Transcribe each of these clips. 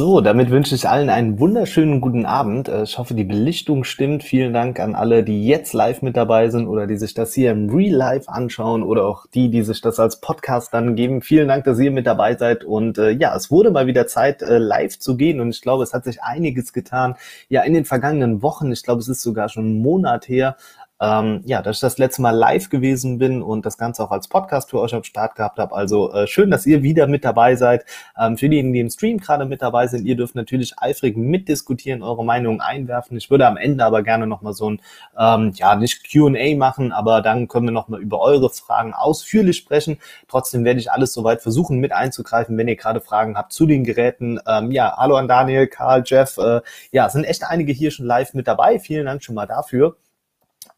So, damit wünsche ich allen einen wunderschönen guten Abend. Äh, ich hoffe, die Belichtung stimmt. Vielen Dank an alle, die jetzt live mit dabei sind oder die sich das hier im Real Life anschauen oder auch die, die sich das als Podcast dann geben. Vielen Dank, dass ihr mit dabei seid. Und äh, ja, es wurde mal wieder Zeit, äh, live zu gehen. Und ich glaube, es hat sich einiges getan. Ja, in den vergangenen Wochen. Ich glaube, es ist sogar schon einen Monat her, ähm, ja, dass ich das letzte Mal live gewesen bin und das Ganze auch als Podcast für euch am Start gehabt habe. Also äh, schön, dass ihr wieder mit dabei seid. Ähm, für diejenigen, die im Stream gerade mit dabei sind, ihr dürft natürlich eifrig mitdiskutieren, eure Meinungen einwerfen. Ich würde am Ende aber gerne nochmal so ein, ähm, ja, nicht Q&A machen, aber dann können wir nochmal über eure Fragen ausführlich sprechen. Trotzdem werde ich alles soweit versuchen mit einzugreifen, wenn ihr gerade Fragen habt zu den Geräten. Ähm, ja, hallo an Daniel, Karl, Jeff. Äh, ja, sind echt einige hier schon live mit dabei. Vielen Dank schon mal dafür.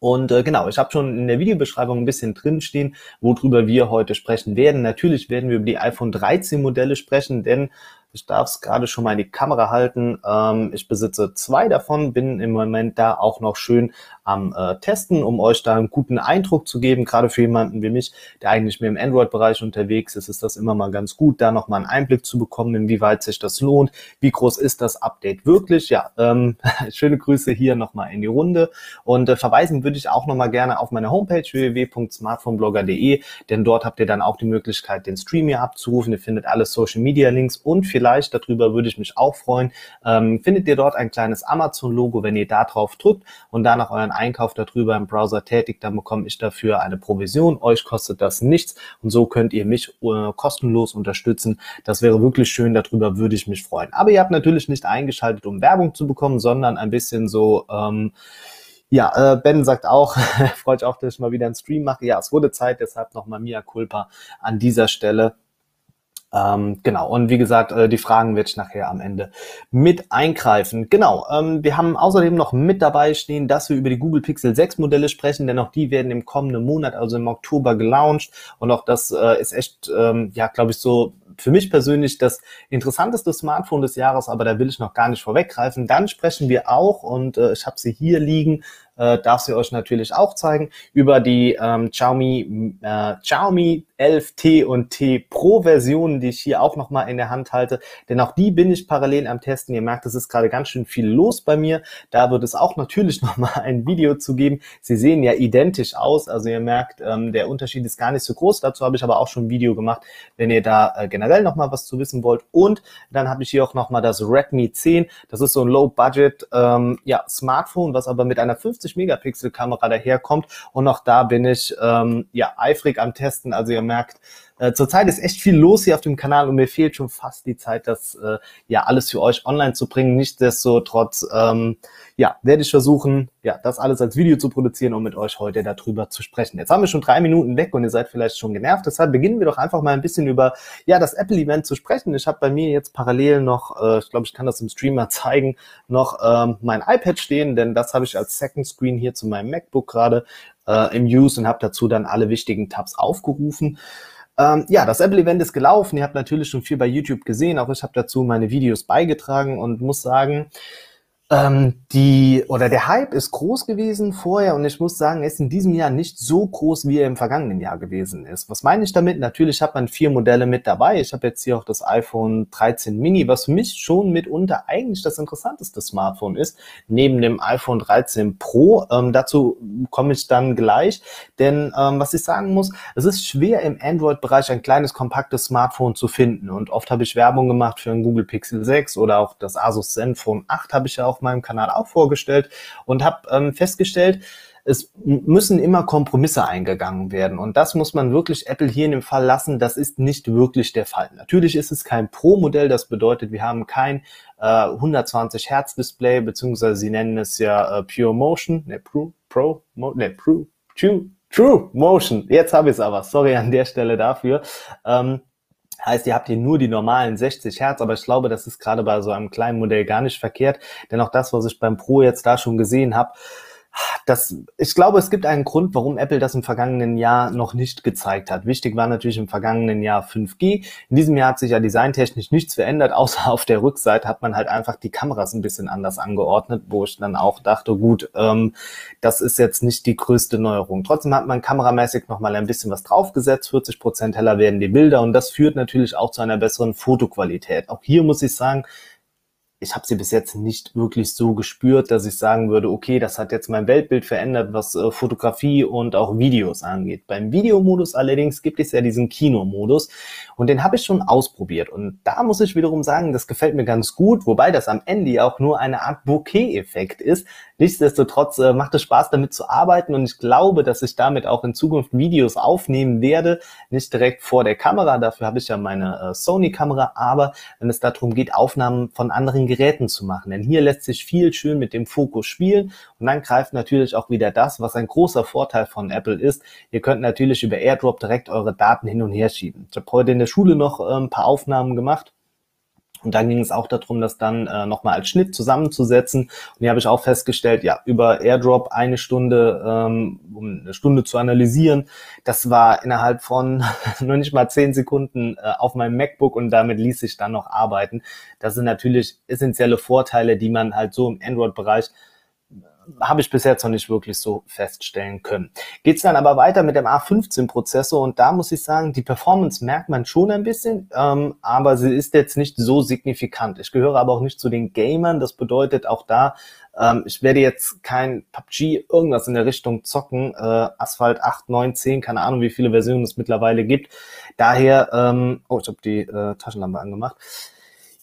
Und äh, genau, ich habe schon in der Videobeschreibung ein bisschen drinstehen, worüber wir heute sprechen werden. Natürlich werden wir über die iPhone 13 Modelle sprechen, denn ich darf es gerade schon mal in die Kamera halten. Ähm, ich besitze zwei davon, bin im Moment da auch noch schön am äh, Testen, um euch da einen guten Eindruck zu geben. Gerade für jemanden wie mich, der eigentlich mehr im Android-Bereich unterwegs ist, ist das immer mal ganz gut, da nochmal einen Einblick zu bekommen, inwieweit sich das lohnt. Wie groß ist das Update wirklich? Ja, ähm, schöne Grüße hier nochmal in die Runde. Und äh, verweisen würde ich auch nochmal gerne auf meine Homepage www.smartphoneblogger.de, denn dort habt ihr dann auch die Möglichkeit, den Stream hier abzurufen. Ihr findet alle Social-Media-Links und vielleicht vielleicht, darüber würde ich mich auch freuen, ähm, findet ihr dort ein kleines Amazon-Logo. Wenn ihr da drauf drückt und danach euren Einkauf darüber im Browser tätigt, dann bekomme ich dafür eine Provision. Euch kostet das nichts und so könnt ihr mich äh, kostenlos unterstützen. Das wäre wirklich schön, darüber würde ich mich freuen. Aber ihr habt natürlich nicht eingeschaltet, um Werbung zu bekommen, sondern ein bisschen so... Ähm, ja, äh, Ben sagt auch, freut sich auch, dass ich mal wieder einen Stream mache. Ja, es wurde Zeit, deshalb nochmal Mia Culpa an dieser Stelle. Ähm, genau, und wie gesagt, äh, die Fragen werde ich nachher am Ende mit eingreifen. Genau, ähm, wir haben außerdem noch mit dabei stehen, dass wir über die Google Pixel 6 Modelle sprechen, denn auch die werden im kommenden Monat, also im Oktober, gelauncht. Und auch das äh, ist echt, ähm, ja, glaube ich, so für mich persönlich das interessanteste Smartphone des Jahres, aber da will ich noch gar nicht vorweggreifen. Dann sprechen wir auch, und äh, ich habe sie hier liegen, äh, darf sie euch natürlich auch zeigen, über die ähm, Xiaomi, äh, Xiaomi 11T und T Pro Versionen, die ich hier auch nochmal in der Hand halte. Denn auch die bin ich parallel am Testen. Ihr merkt, es ist gerade ganz schön viel los bei mir. Da wird es auch natürlich nochmal ein Video zu geben. Sie sehen ja identisch aus. Also ihr merkt, ähm, der Unterschied ist gar nicht so groß. Dazu habe ich aber auch schon ein Video gemacht, wenn ihr da äh, generell nochmal was zu wissen wollt. Und dann habe ich hier auch nochmal das Redmi 10. Das ist so ein Low-Budget ähm, ja, Smartphone, was aber mit einer 50 Megapixel Kamera daherkommt. Und auch da bin ich ähm, ja eifrig am Testen. Also ihr merkt, äh, zurzeit ist echt viel los hier auf dem Kanal und mir fehlt schon fast die Zeit, das äh, ja alles für euch online zu bringen. Nichtsdestotrotz, ähm, ja, werde ich versuchen, ja, das alles als Video zu produzieren, um mit euch heute darüber zu sprechen. Jetzt haben wir schon drei Minuten weg und ihr seid vielleicht schon genervt. Deshalb beginnen wir doch einfach mal ein bisschen über ja das Apple-Event zu sprechen. Ich habe bei mir jetzt parallel noch, äh, ich glaube, ich kann das im Streamer zeigen, noch ähm, mein iPad stehen, denn das habe ich als Second Screen hier zu meinem MacBook gerade äh, im Use und habe dazu dann alle wichtigen Tabs aufgerufen. Ähm, ja, das Apple-Event ist gelaufen. Ihr habt natürlich schon viel bei YouTube gesehen. Auch ich habe dazu meine Videos beigetragen und muss sagen, ähm, die oder der Hype ist groß gewesen vorher und ich muss sagen, er ist in diesem Jahr nicht so groß, wie er im vergangenen Jahr gewesen ist. Was meine ich damit? Natürlich hat man vier Modelle mit dabei. Ich habe jetzt hier auch das iPhone 13 Mini, was für mich schon mitunter eigentlich das interessanteste Smartphone ist, neben dem iPhone 13 Pro. Ähm, dazu komme ich dann gleich, denn ähm, was ich sagen muss, es ist schwer im Android-Bereich ein kleines kompaktes Smartphone zu finden und oft habe ich Werbung gemacht für ein Google Pixel 6 oder auch das Asus Zenfone 8 habe ich ja auch meinem Kanal auch vorgestellt und habe ähm, festgestellt, es müssen immer Kompromisse eingegangen werden. Und das muss man wirklich Apple hier in dem Fall lassen. Das ist nicht wirklich der Fall. Natürlich ist es kein Pro-Modell. Das bedeutet, wir haben kein äh, 120 Hertz Display, beziehungsweise sie nennen es ja äh, Pure Motion. Ne, Pro, Pro, Mo, ne, Pro, True, True Motion. Jetzt habe ich es aber. Sorry an der Stelle dafür. Ähm, Heißt, ihr habt hier nur die normalen 60 Hertz, aber ich glaube, das ist gerade bei so einem kleinen Modell gar nicht verkehrt. Denn auch das, was ich beim Pro jetzt da schon gesehen habe, das, ich glaube, es gibt einen Grund, warum Apple das im vergangenen Jahr noch nicht gezeigt hat. Wichtig war natürlich im vergangenen Jahr 5G. In diesem Jahr hat sich ja designtechnisch nichts verändert, außer auf der Rückseite hat man halt einfach die Kameras ein bisschen anders angeordnet, wo ich dann auch dachte, gut, ähm, das ist jetzt nicht die größte Neuerung. Trotzdem hat man kameramäßig nochmal ein bisschen was draufgesetzt. 40 Prozent heller werden die Bilder und das führt natürlich auch zu einer besseren Fotoqualität. Auch hier muss ich sagen, ich habe sie bis jetzt nicht wirklich so gespürt, dass ich sagen würde, okay, das hat jetzt mein Weltbild verändert, was äh, Fotografie und auch Videos angeht. Beim Videomodus allerdings gibt es ja diesen Kinomodus und den habe ich schon ausprobiert. Und da muss ich wiederum sagen, das gefällt mir ganz gut, wobei das am Ende auch nur eine Art Bouquet-Effekt ist. Nichtsdestotrotz äh, macht es Spaß, damit zu arbeiten und ich glaube, dass ich damit auch in Zukunft Videos aufnehmen werde. Nicht direkt vor der Kamera, dafür habe ich ja meine äh, Sony-Kamera, aber wenn es darum geht, Aufnahmen von anderen Geräten zu machen. Denn hier lässt sich viel schön mit dem Fokus spielen und dann greift natürlich auch wieder das, was ein großer Vorteil von Apple ist. Ihr könnt natürlich über AirDrop direkt eure Daten hin und her schieben. Ich habe heute in der Schule noch äh, ein paar Aufnahmen gemacht und dann ging es auch darum, das dann äh, nochmal als Schnitt zusammenzusetzen. Und hier habe ich auch festgestellt, ja, über AirDrop eine Stunde, ähm, um eine Stunde zu analysieren. Das war innerhalb von noch nicht mal zehn Sekunden äh, auf meinem MacBook und damit ließ sich dann noch arbeiten. Das sind natürlich essentielle Vorteile, die man halt so im Android-Bereich habe ich bis jetzt noch nicht wirklich so feststellen können. Geht es dann aber weiter mit dem A15-Prozessor und da muss ich sagen, die Performance merkt man schon ein bisschen, ähm, aber sie ist jetzt nicht so signifikant. Ich gehöre aber auch nicht zu den Gamern, das bedeutet auch da, ähm, ich werde jetzt kein PUBG irgendwas in der Richtung zocken, äh, Asphalt 8, 9, 10, keine Ahnung, wie viele Versionen es mittlerweile gibt. Daher, ähm, oh, ich habe die äh, Taschenlampe angemacht.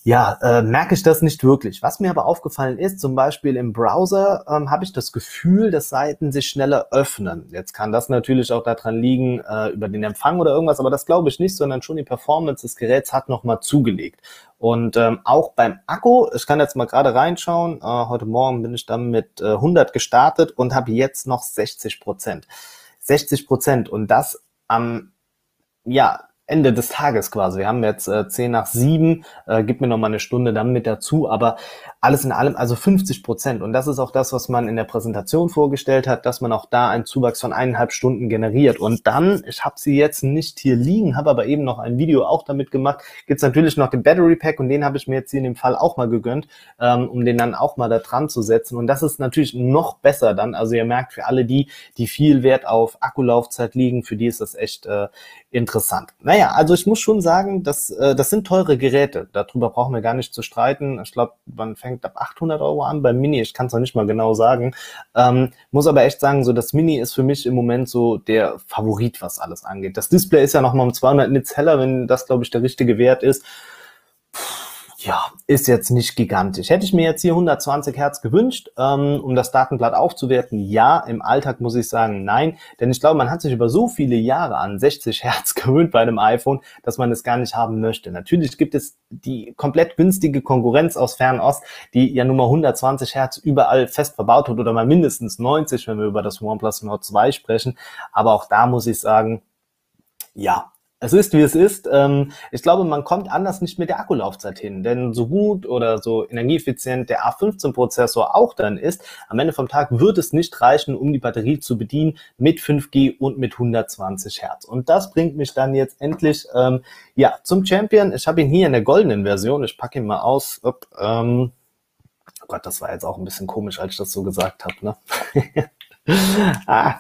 Ja, äh, merke ich das nicht wirklich. Was mir aber aufgefallen ist, zum Beispiel im Browser ähm, habe ich das Gefühl, dass Seiten sich schneller öffnen. Jetzt kann das natürlich auch daran liegen, äh, über den Empfang oder irgendwas, aber das glaube ich nicht, sondern schon die Performance des Geräts hat nochmal zugelegt. Und ähm, auch beim Akku, ich kann jetzt mal gerade reinschauen, äh, heute Morgen bin ich dann mit äh, 100 gestartet und habe jetzt noch 60 Prozent. 60 Prozent und das am ja, Ende des Tages quasi. Wir haben jetzt äh, 10 nach 7, äh, gib mir noch mal eine Stunde dann mit dazu, aber alles in allem also 50 Prozent. Und das ist auch das, was man in der Präsentation vorgestellt hat, dass man auch da einen Zuwachs von eineinhalb Stunden generiert. Und dann, ich habe sie jetzt nicht hier liegen, habe aber eben noch ein Video auch damit gemacht, gibt's natürlich noch den Battery Pack und den habe ich mir jetzt hier in dem Fall auch mal gegönnt, ähm, um den dann auch mal da dran zu setzen. Und das ist natürlich noch besser dann. Also ihr merkt, für alle die, die viel Wert auf Akkulaufzeit liegen, für die ist das echt äh, interessant. Naja, also ich muss schon sagen, dass, äh, das sind teure Geräte. Darüber brauchen wir gar nicht zu streiten. Ich glaube, man fängt ab 800 Euro an. Beim Mini, ich kann es noch nicht mal genau sagen. Ähm, muss aber echt sagen, so das Mini ist für mich im Moment so der Favorit, was alles angeht. Das Display ist ja noch mal um 200 Nits heller, wenn das, glaube ich, der richtige Wert ist. Puh ja, ist jetzt nicht gigantisch. Hätte ich mir jetzt hier 120 Hertz gewünscht, ähm, um das Datenblatt aufzuwerten? Ja, im Alltag muss ich sagen, nein. Denn ich glaube, man hat sich über so viele Jahre an 60 Hertz gewöhnt bei einem iPhone, dass man es gar nicht haben möchte. Natürlich gibt es die komplett günstige Konkurrenz aus Fernost, die ja nun mal 120 Hertz überall fest verbaut hat oder mal mindestens 90, wenn wir über das OnePlus Nord 2 sprechen. Aber auch da muss ich sagen, ja, es ist, wie es ist. Ähm, ich glaube, man kommt anders nicht mit der Akkulaufzeit hin. Denn so gut oder so energieeffizient der A15-Prozessor auch dann ist, am Ende vom Tag wird es nicht reichen, um die Batterie zu bedienen mit 5G und mit 120 Hertz. Und das bringt mich dann jetzt endlich ähm, ja zum Champion. Ich habe ihn hier in der goldenen Version. Ich packe ihn mal aus. Upp, ähm, oh Gott, das war jetzt auch ein bisschen komisch, als ich das so gesagt habe. Ne? ah,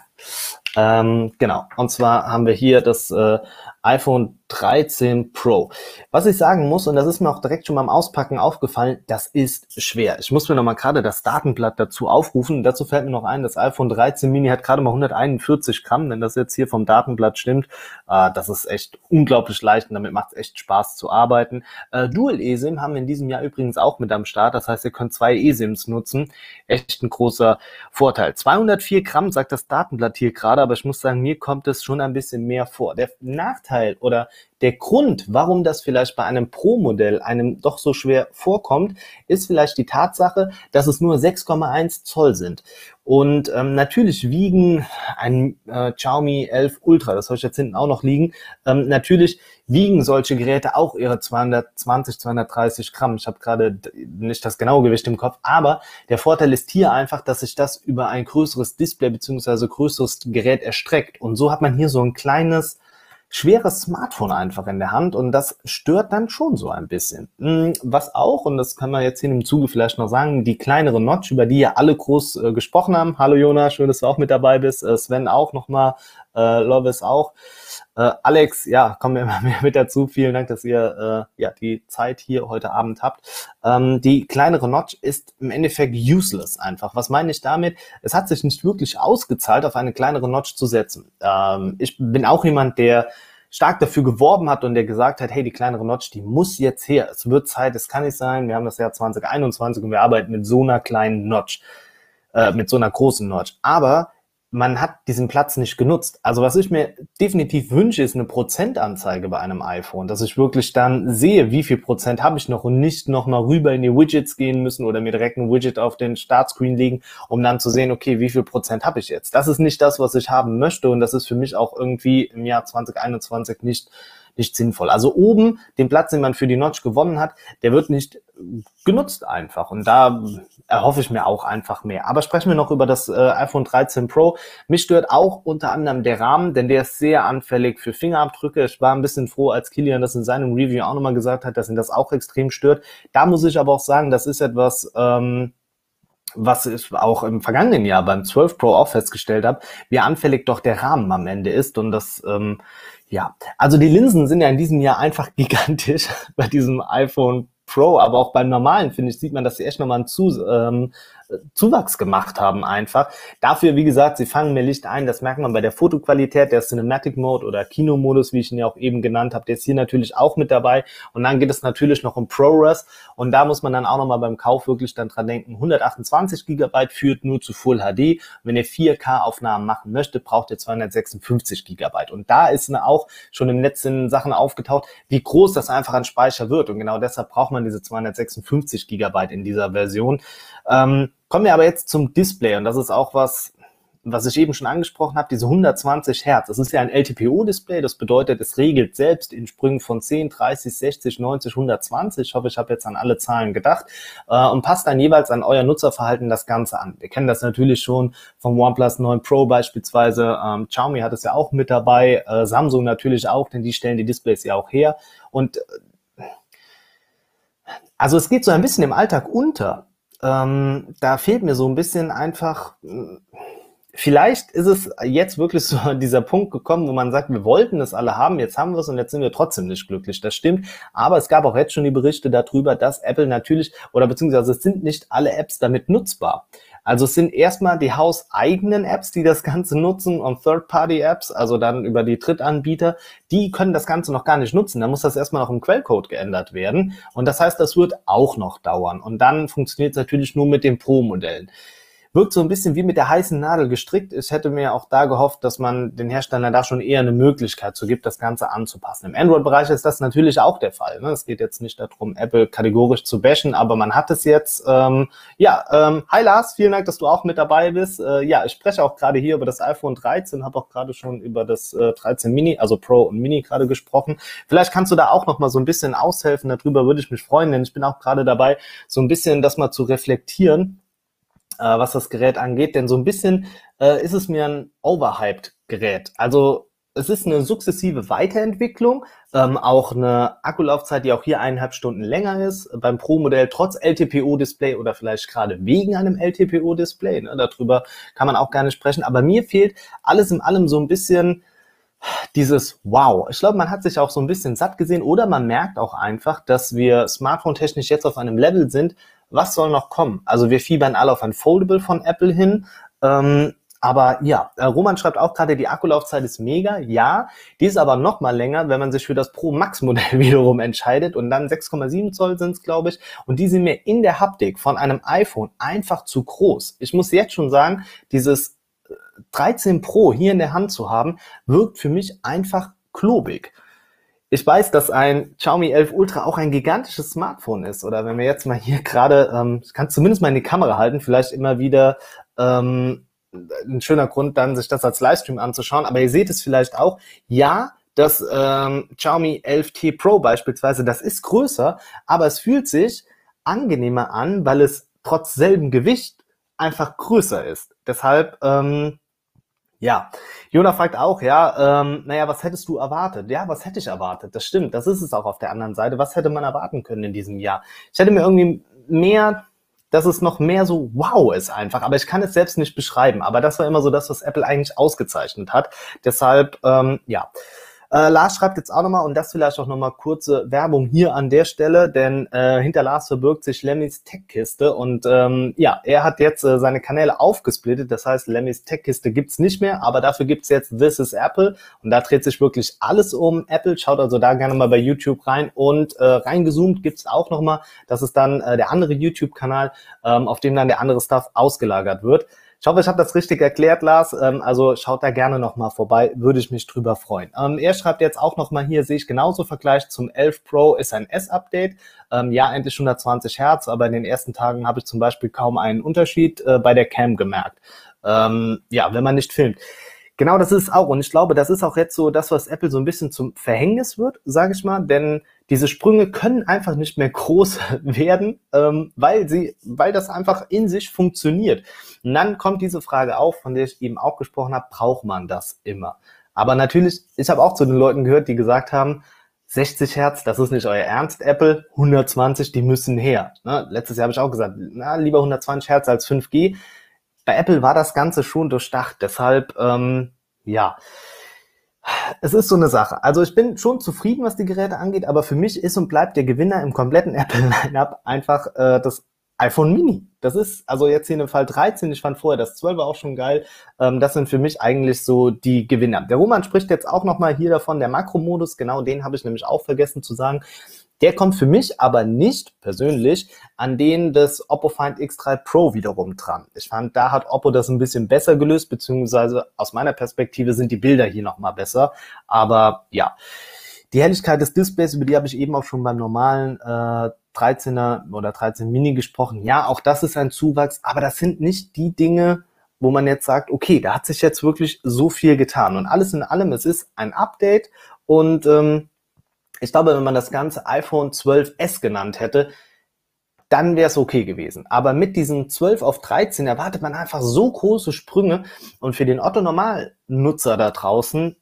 ähm, genau. Und zwar haben wir hier das äh, iPhone 13 Pro. Was ich sagen muss, und das ist mir auch direkt schon beim Auspacken aufgefallen, das ist schwer. Ich muss mir noch mal gerade das Datenblatt dazu aufrufen. Dazu fällt mir noch ein, das iPhone 13 Mini hat gerade mal 141 Gramm, wenn das jetzt hier vom Datenblatt stimmt. Äh, das ist echt unglaublich leicht und damit macht es echt Spaß zu arbeiten. Äh, Dual eSIM haben wir in diesem Jahr übrigens auch mit am Start. Das heißt, ihr könnt zwei eSIMs nutzen. Echt ein großer Vorteil. 204 Gramm sagt das Datenblatt hier gerade, aber ich muss sagen, mir kommt es schon ein bisschen mehr vor. Der Nachteil oder der Grund, warum das vielleicht bei einem Pro-Modell einem doch so schwer vorkommt, ist vielleicht die Tatsache, dass es nur 6,1 Zoll sind. Und ähm, natürlich wiegen ein äh, Xiaomi 11 Ultra, das soll ich jetzt hinten auch noch liegen, ähm, natürlich wiegen solche Geräte auch ihre 220, 230 Gramm. Ich habe gerade nicht das genaue Gewicht im Kopf, aber der Vorteil ist hier einfach, dass sich das über ein größeres Display beziehungsweise größeres Gerät erstreckt. Und so hat man hier so ein kleines schweres Smartphone einfach in der Hand und das stört dann schon so ein bisschen. Hm, was auch, und das kann man jetzt hier im Zuge vielleicht noch sagen, die kleinere Notch, über die ja alle groß äh, gesprochen haben. Hallo Jona, schön, dass du auch mit dabei bist. Äh, Sven auch nochmal, äh, Lovis auch. Äh, Alex, ja, kommen wir immer mehr mit dazu. Vielen Dank, dass ihr äh, ja die Zeit hier heute Abend habt. Ähm, die kleinere Notch ist im Endeffekt useless einfach. Was meine ich damit? Es hat sich nicht wirklich ausgezahlt, auf eine kleinere Notch zu setzen. Ähm, ich bin auch jemand, der stark dafür geworben hat und der gesagt hat, hey, die kleinere Notch, die muss jetzt her. Es wird Zeit, es kann nicht sein. Wir haben das Jahr 2021 und wir arbeiten mit so einer kleinen Notch, äh, mit so einer großen Notch. Aber man hat diesen Platz nicht genutzt. Also was ich mir definitiv wünsche, ist eine Prozentanzeige bei einem iPhone, dass ich wirklich dann sehe, wie viel Prozent habe ich noch und nicht nochmal rüber in die Widgets gehen müssen oder mir direkt ein Widget auf den Startscreen legen, um dann zu sehen, okay, wie viel Prozent habe ich jetzt. Das ist nicht das, was ich haben möchte und das ist für mich auch irgendwie im Jahr 2021 nicht nicht sinnvoll. Also oben den Platz, den man für die Notch gewonnen hat, der wird nicht genutzt einfach. Und da erhoffe ich mir auch einfach mehr. Aber sprechen wir noch über das äh, iPhone 13 Pro. Mich stört auch unter anderem der Rahmen, denn der ist sehr anfällig für Fingerabdrücke. Ich war ein bisschen froh, als Kilian das in seinem Review auch nochmal gesagt hat, dass ihn das auch extrem stört. Da muss ich aber auch sagen, das ist etwas, ähm, was ich auch im vergangenen Jahr beim 12 Pro auch festgestellt habe, wie anfällig doch der Rahmen am Ende ist. Und das ähm, ja, also die Linsen sind ja in diesem Jahr einfach gigantisch bei diesem iPhone Pro, aber auch beim normalen, finde ich, sieht man, dass sie echt nochmal einen Zu, ähm, Zuwachs gemacht haben einfach. Dafür, wie gesagt, sie fangen mehr Licht ein. Das merkt man bei der Fotoqualität, der Cinematic Mode oder Kinomodus, wie ich ihn ja auch eben genannt habe, der ist hier natürlich auch mit dabei. Und dann geht es natürlich noch um ProRes. Und da muss man dann auch nochmal beim Kauf wirklich dann dran denken, 128 Gigabyte führt nur zu Full HD. Wenn ihr 4K-Aufnahmen machen möchtet, braucht ihr 256 Gigabyte. Und da ist auch schon den letzten Sachen aufgetaucht, wie groß das einfach an Speicher wird. Und genau deshalb braucht man diese 256 Gigabyte in dieser Version. Ähm, kommen wir aber jetzt zum Display und das ist auch was, was ich eben schon angesprochen habe, diese 120 Hertz. Das ist ja ein LTPO-Display, das bedeutet, es regelt selbst in Sprüngen von 10, 30, 60, 90, 120. Ich hoffe, ich habe jetzt an alle Zahlen gedacht äh, und passt dann jeweils an euer Nutzerverhalten das Ganze an. Wir kennen das natürlich schon vom OnePlus 9 Pro beispielsweise. Ähm, Xiaomi hat es ja auch mit dabei, äh, Samsung natürlich auch, denn die stellen die Displays ja auch her. Und äh, also es geht so ein bisschen im Alltag unter ähm, da fehlt mir so ein bisschen einfach, vielleicht ist es jetzt wirklich so an dieser Punkt gekommen, wo man sagt, wir wollten es alle haben, jetzt haben wir es und jetzt sind wir trotzdem nicht glücklich. Das stimmt. Aber es gab auch jetzt schon die Berichte darüber, dass Apple natürlich, oder beziehungsweise es sind nicht alle Apps damit nutzbar. Also es sind erstmal die hauseigenen Apps, die das Ganze nutzen und Third-Party-Apps, also dann über die Drittanbieter, die können das Ganze noch gar nicht nutzen. Da muss das erstmal noch im Quellcode geändert werden. Und das heißt, das wird auch noch dauern. Und dann funktioniert es natürlich nur mit den Pro-Modellen wirkt so ein bisschen wie mit der heißen Nadel gestrickt. Ich hätte mir auch da gehofft, dass man den Herstellern da schon eher eine Möglichkeit so gibt, das Ganze anzupassen. Im Android-Bereich ist das natürlich auch der Fall. Ne? Es geht jetzt nicht darum, Apple kategorisch zu bashen, aber man hat es jetzt. Ähm, ja, ähm, hi Lars, vielen Dank, dass du auch mit dabei bist. Äh, ja, ich spreche auch gerade hier über das iPhone 13, habe auch gerade schon über das äh, 13 Mini, also Pro und Mini gerade gesprochen. Vielleicht kannst du da auch noch mal so ein bisschen aushelfen. Darüber würde ich mich freuen, denn ich bin auch gerade dabei, so ein bisschen das mal zu reflektieren äh, was das Gerät angeht, denn so ein bisschen äh, ist es mir ein overhyped Gerät. Also es ist eine sukzessive Weiterentwicklung, ähm, auch eine Akkulaufzeit, die auch hier eineinhalb Stunden länger ist, beim Pro-Modell trotz LTPO-Display oder vielleicht gerade wegen einem LTPO-Display. Ne, darüber kann man auch gerne sprechen. Aber mir fehlt alles in allem so ein bisschen dieses Wow. Ich glaube, man hat sich auch so ein bisschen satt gesehen oder man merkt auch einfach, dass wir smartphone-technisch jetzt auf einem Level sind, was soll noch kommen? Also wir fiebern alle auf ein Foldable von Apple hin. Ähm, aber ja, äh, Roman schreibt auch gerade, die Akkulaufzeit ist mega. Ja, die ist aber noch mal länger, wenn man sich für das Pro Max Modell wiederum entscheidet. Und dann 6,7 Zoll sind es, glaube ich. Und die sind mir in der Haptik von einem iPhone einfach zu groß. Ich muss jetzt schon sagen, dieses 13 äh, Pro hier in der Hand zu haben, wirkt für mich einfach klobig ich weiß, dass ein Xiaomi 11 Ultra auch ein gigantisches Smartphone ist. Oder wenn wir jetzt mal hier gerade, ähm, ich kann zumindest mal in die Kamera halten, vielleicht immer wieder ähm, ein schöner Grund, dann sich das als Livestream anzuschauen. Aber ihr seht es vielleicht auch. Ja, das ähm, Xiaomi 11T Pro beispielsweise, das ist größer, aber es fühlt sich angenehmer an, weil es trotz selben Gewicht einfach größer ist. Deshalb ähm, ja, Jona fragt auch, ja, ähm, naja, was hättest du erwartet? Ja, was hätte ich erwartet? Das stimmt, das ist es auch auf der anderen Seite. Was hätte man erwarten können in diesem Jahr? Ich hätte mir irgendwie mehr, dass es noch mehr so wow ist einfach, aber ich kann es selbst nicht beschreiben. Aber das war immer so das, was Apple eigentlich ausgezeichnet hat. Deshalb, ähm, ja. Äh, Lars schreibt jetzt auch nochmal, und das vielleicht auch nochmal kurze Werbung hier an der Stelle, denn äh, hinter Lars verbirgt sich Lemmys Tech-Kiste und ähm, ja, er hat jetzt äh, seine Kanäle aufgesplittet, das heißt, Lemmys Tech-Kiste gibt's nicht mehr, aber dafür gibt's jetzt This is Apple. Und da dreht sich wirklich alles um Apple, schaut also da gerne mal bei YouTube rein. Und äh, reingezoomt gibt's auch nochmal, das ist dann äh, der andere YouTube-Kanal, ähm, auf dem dann der andere Stuff ausgelagert wird. Ich hoffe, ich habe das richtig erklärt, Lars. Ähm, also schaut da gerne nochmal vorbei, würde ich mich drüber freuen. Ähm, er schreibt jetzt auch nochmal hier, sehe ich genauso Vergleich zum 11 Pro ist ein S-Update. Ähm, ja, endlich 120 Hertz, aber in den ersten Tagen habe ich zum Beispiel kaum einen Unterschied äh, bei der Cam gemerkt. Ähm, ja, wenn man nicht filmt. Genau, das ist auch. Und ich glaube, das ist auch jetzt so das, was Apple so ein bisschen zum Verhängnis wird, sage ich mal. Denn diese Sprünge können einfach nicht mehr groß werden, ähm, weil sie, weil das einfach in sich funktioniert. Und dann kommt diese Frage auf, von der ich eben auch gesprochen habe, braucht man das immer? Aber natürlich, ich habe auch zu den Leuten gehört, die gesagt haben, 60 Hertz, das ist nicht euer Ernst, Apple, 120, die müssen her. Ne? Letztes Jahr habe ich auch gesagt, na, lieber 120 Hertz als 5G bei Apple war das Ganze schon durchdacht. Deshalb, ähm, ja, es ist so eine Sache. Also ich bin schon zufrieden, was die Geräte angeht, aber für mich ist und bleibt der Gewinner im kompletten Apple-Lineup einfach äh, das iPhone Mini. Das ist also jetzt hier dem Fall 13. Ich fand vorher das 12 auch schon geil. Ähm, das sind für mich eigentlich so die Gewinner. Der Roman spricht jetzt auch nochmal hier davon, der Makromodus. Genau den habe ich nämlich auch vergessen zu sagen. Der kommt für mich aber nicht persönlich an den des Oppo Find X3 Pro wiederum dran. Ich fand, da hat Oppo das ein bisschen besser gelöst, beziehungsweise aus meiner Perspektive sind die Bilder hier nochmal besser. Aber ja, die Helligkeit des Displays, über die habe ich eben auch schon beim normalen äh, 13er oder 13 Mini gesprochen. Ja, auch das ist ein Zuwachs, aber das sind nicht die Dinge, wo man jetzt sagt, okay, da hat sich jetzt wirklich so viel getan. Und alles in allem, es ist ein Update und ähm, ich glaube, wenn man das ganze iPhone 12s genannt hätte, dann wäre es okay gewesen. Aber mit diesen 12 auf 13 erwartet man einfach so große Sprünge und für den Otto-Normal-Nutzer da draußen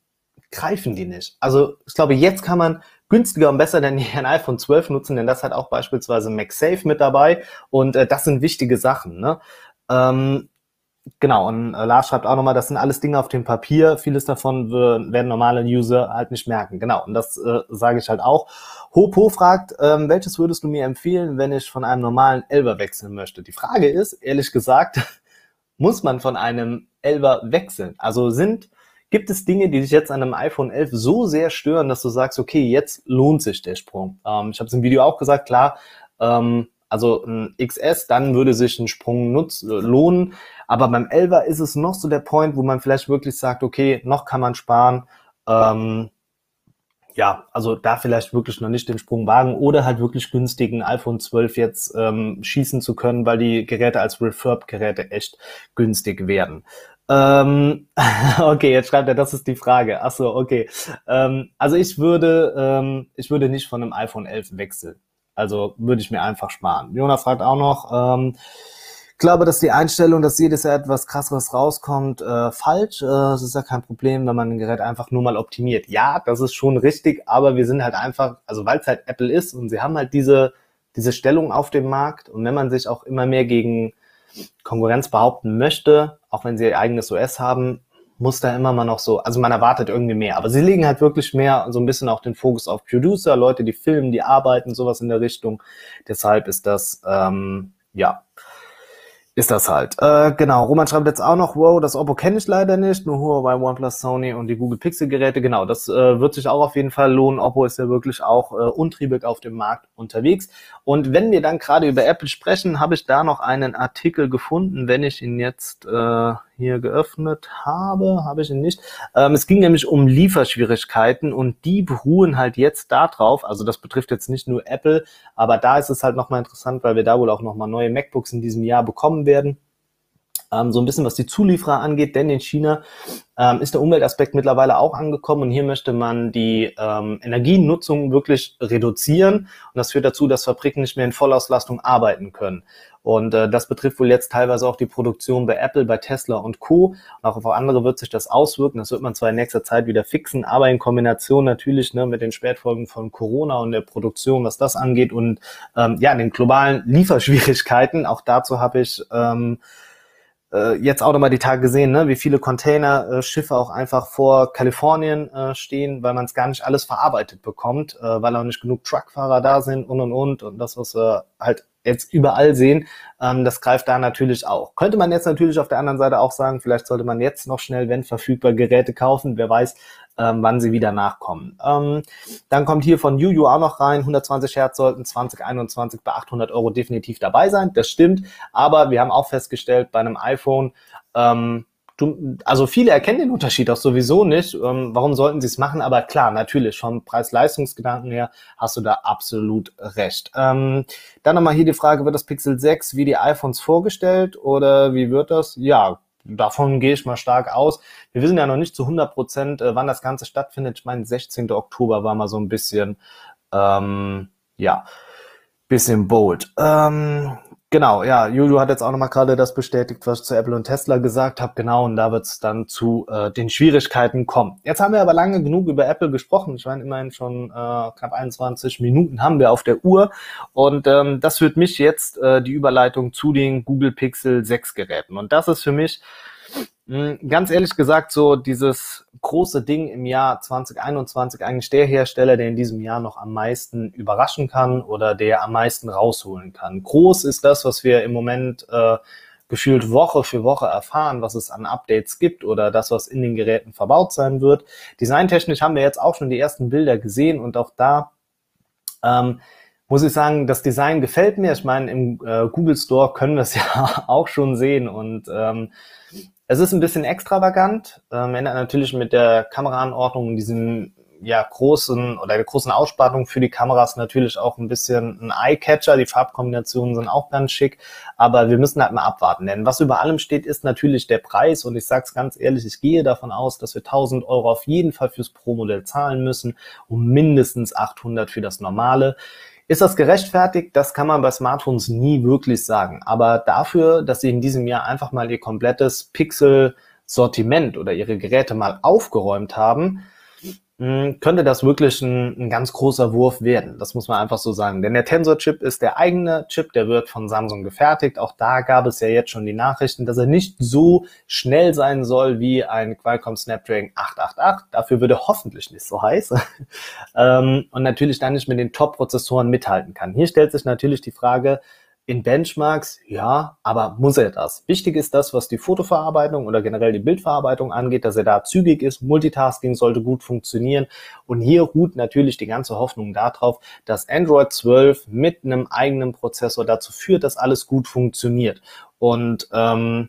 greifen die nicht. Also ich glaube, jetzt kann man günstiger und besser denn ein iPhone 12 nutzen, denn das hat auch beispielsweise MagSafe mit dabei und äh, das sind wichtige Sachen. Ne? Ähm, Genau, und äh, Lars schreibt auch nochmal, das sind alles Dinge auf dem Papier. Vieles davon werden normale User halt nicht merken. Genau, und das äh, sage ich halt auch. Hopo fragt, ähm, welches würdest du mir empfehlen, wenn ich von einem normalen Elber wechseln möchte? Die Frage ist, ehrlich gesagt, muss man von einem Elber wechseln? Also sind, gibt es Dinge, die dich jetzt an einem iPhone 11 so sehr stören, dass du sagst, okay, jetzt lohnt sich der Sprung? Ähm, ich habe es im Video auch gesagt, klar, ähm, also ein XS, dann würde sich ein Sprung nutz, lohnen. Aber beim 11er ist es noch so der Point, wo man vielleicht wirklich sagt, okay, noch kann man sparen. Ähm, ja, also da vielleicht wirklich noch nicht den Sprung wagen oder halt wirklich günstigen iPhone 12 jetzt ähm, schießen zu können, weil die Geräte als Refurb-Geräte echt günstig werden. Ähm, okay, jetzt schreibt er, das ist die Frage. Ach so, okay. Ähm, also ich würde, ähm, ich würde nicht von einem iPhone 11 wechseln. Also würde ich mir einfach sparen. Jonas fragt auch noch, ähm, glaube, dass die Einstellung, dass jedes Jahr etwas krasseres rauskommt, äh, falsch. Äh, das ist ja kein Problem, wenn man ein Gerät einfach nur mal optimiert. Ja, das ist schon richtig, aber wir sind halt einfach, also weil es halt Apple ist und sie haben halt diese, diese Stellung auf dem Markt und wenn man sich auch immer mehr gegen Konkurrenz behaupten möchte, auch wenn sie ihr eigenes OS haben, muss da immer mal noch so, also man erwartet irgendwie mehr. Aber sie legen halt wirklich mehr so ein bisschen auch den Fokus auf Producer, Leute, die filmen, die arbeiten, sowas in der Richtung. Deshalb ist das, ähm, ja, ist das halt. Äh, genau, Roman schreibt jetzt auch noch, wow, das Oppo kenne ich leider nicht, nur Huawei, OnePlus, Sony und die Google Pixel Geräte. Genau, das äh, wird sich auch auf jeden Fall lohnen. Oppo ist ja wirklich auch äh, untriebig auf dem Markt unterwegs. Und wenn wir dann gerade über Apple sprechen, habe ich da noch einen Artikel gefunden, wenn ich ihn jetzt äh, hier geöffnet habe, habe ich ihn nicht. Ähm, es ging nämlich um Lieferschwierigkeiten und die beruhen halt jetzt darauf, also das betrifft jetzt nicht nur Apple, aber da ist es halt nochmal interessant, weil wir da wohl auch nochmal neue MacBooks in diesem Jahr bekommen werden ähm, so ein bisschen was die Zulieferer angeht, denn in China ähm, ist der Umweltaspekt mittlerweile auch angekommen und hier möchte man die ähm, Energienutzung wirklich reduzieren und das führt dazu, dass Fabriken nicht mehr in Vollauslastung arbeiten können. Und äh, das betrifft wohl jetzt teilweise auch die Produktion bei Apple, bei Tesla und Co. Und auch auf andere wird sich das auswirken. Das wird man zwar in nächster Zeit wieder fixen, aber in Kombination natürlich ne, mit den Spätfolgen von Corona und der Produktion, was das angeht und ähm, ja, den globalen Lieferschwierigkeiten. Auch dazu habe ich ähm, äh, jetzt auch nochmal die Tage gesehen, ne, wie viele Containerschiffe auch einfach vor Kalifornien äh, stehen, weil man es gar nicht alles verarbeitet bekommt, äh, weil auch nicht genug Truckfahrer da sind und und und und das, was wir halt jetzt überall sehen, ähm, das greift da natürlich auch. Könnte man jetzt natürlich auf der anderen Seite auch sagen, vielleicht sollte man jetzt noch schnell, wenn verfügbar, Geräte kaufen. Wer weiß, ähm, wann sie wieder nachkommen. Ähm, dann kommt hier von Juju auch noch rein, 120 Hertz sollten 2021 bei 800 Euro definitiv dabei sein. Das stimmt, aber wir haben auch festgestellt, bei einem iPhone, ähm, du, also viele erkennen den Unterschied auch sowieso nicht. Ähm, warum sollten sie es machen? Aber klar, natürlich, vom Preis-Leistungsgedanken her hast du da absolut recht. Ähm, dann nochmal hier die Frage, wird das Pixel 6 wie die iPhones vorgestellt oder wie wird das? Ja, davon gehe ich mal stark aus. Wir wissen ja noch nicht zu 100 Prozent, äh, wann das Ganze stattfindet. Ich meine, 16. Oktober war mal so ein bisschen, ähm, ja, bisschen bold. Ähm, Genau, ja, Julio hat jetzt auch nochmal gerade das bestätigt, was ich zu Apple und Tesla gesagt habe. Genau, und da wird es dann zu äh, den Schwierigkeiten kommen. Jetzt haben wir aber lange genug über Apple gesprochen. Ich meine, immerhin schon äh, knapp 21 Minuten haben wir auf der Uhr. Und ähm, das führt mich jetzt äh, die Überleitung zu den Google Pixel 6 Geräten. Und das ist für mich ganz ehrlich gesagt, so dieses große Ding im Jahr 2021 eigentlich der Hersteller, der in diesem Jahr noch am meisten überraschen kann oder der am meisten rausholen kann. Groß ist das, was wir im Moment äh, gefühlt Woche für Woche erfahren, was es an Updates gibt oder das, was in den Geräten verbaut sein wird. Designtechnisch haben wir jetzt auch schon die ersten Bilder gesehen und auch da ähm, muss ich sagen, das Design gefällt mir. Ich meine, im äh, Google Store können wir es ja auch schon sehen und ähm, es ist ein bisschen extravagant, ähm, ändert natürlich mit der Kameraanordnung, diesem ja großen oder der großen Ausstattung für die Kameras natürlich auch ein bisschen ein Eye-Catcher. Die Farbkombinationen sind auch ganz schick, aber wir müssen halt mal abwarten. Denn was über allem steht, ist natürlich der Preis und ich sage es ganz ehrlich, ich gehe davon aus, dass wir 1000 Euro auf jeden Fall fürs Pro-Modell zahlen müssen und mindestens 800 für das normale. Ist das gerechtfertigt? Das kann man bei Smartphones nie wirklich sagen. Aber dafür, dass sie in diesem Jahr einfach mal ihr komplettes Pixel-Sortiment oder ihre Geräte mal aufgeräumt haben, könnte das wirklich ein, ein, ganz großer Wurf werden. Das muss man einfach so sagen. Denn der Tensor-Chip ist der eigene Chip, der wird von Samsung gefertigt. Auch da gab es ja jetzt schon die Nachrichten, dass er nicht so schnell sein soll wie ein Qualcomm Snapdragon 888. Dafür würde hoffentlich nicht so heiß. Ähm, und natürlich dann nicht mit den Top-Prozessoren mithalten kann. Hier stellt sich natürlich die Frage, in Benchmarks, ja, aber muss er das? Wichtig ist das, was die Fotoverarbeitung oder generell die Bildverarbeitung angeht, dass er da zügig ist. Multitasking sollte gut funktionieren. Und hier ruht natürlich die ganze Hoffnung darauf, dass Android 12 mit einem eigenen Prozessor dazu führt, dass alles gut funktioniert. Und ähm,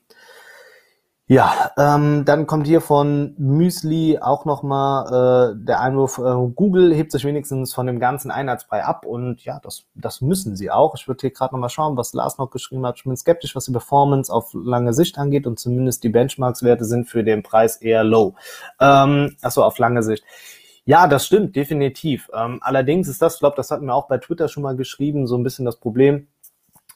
ja, ähm, dann kommt hier von Müsli auch nochmal äh, der Einwurf, äh, Google hebt sich wenigstens von dem ganzen Einheitsbrei ab und ja, das, das müssen sie auch. Ich würde hier gerade nochmal schauen, was Lars noch geschrieben hat. Ich bin skeptisch, was die Performance auf lange Sicht angeht und zumindest die Benchmarks-Werte sind für den Preis eher low. Ähm, achso, auf lange Sicht. Ja, das stimmt, definitiv. Ähm, allerdings ist das, ich glaube, das hatten wir auch bei Twitter schon mal geschrieben, so ein bisschen das Problem,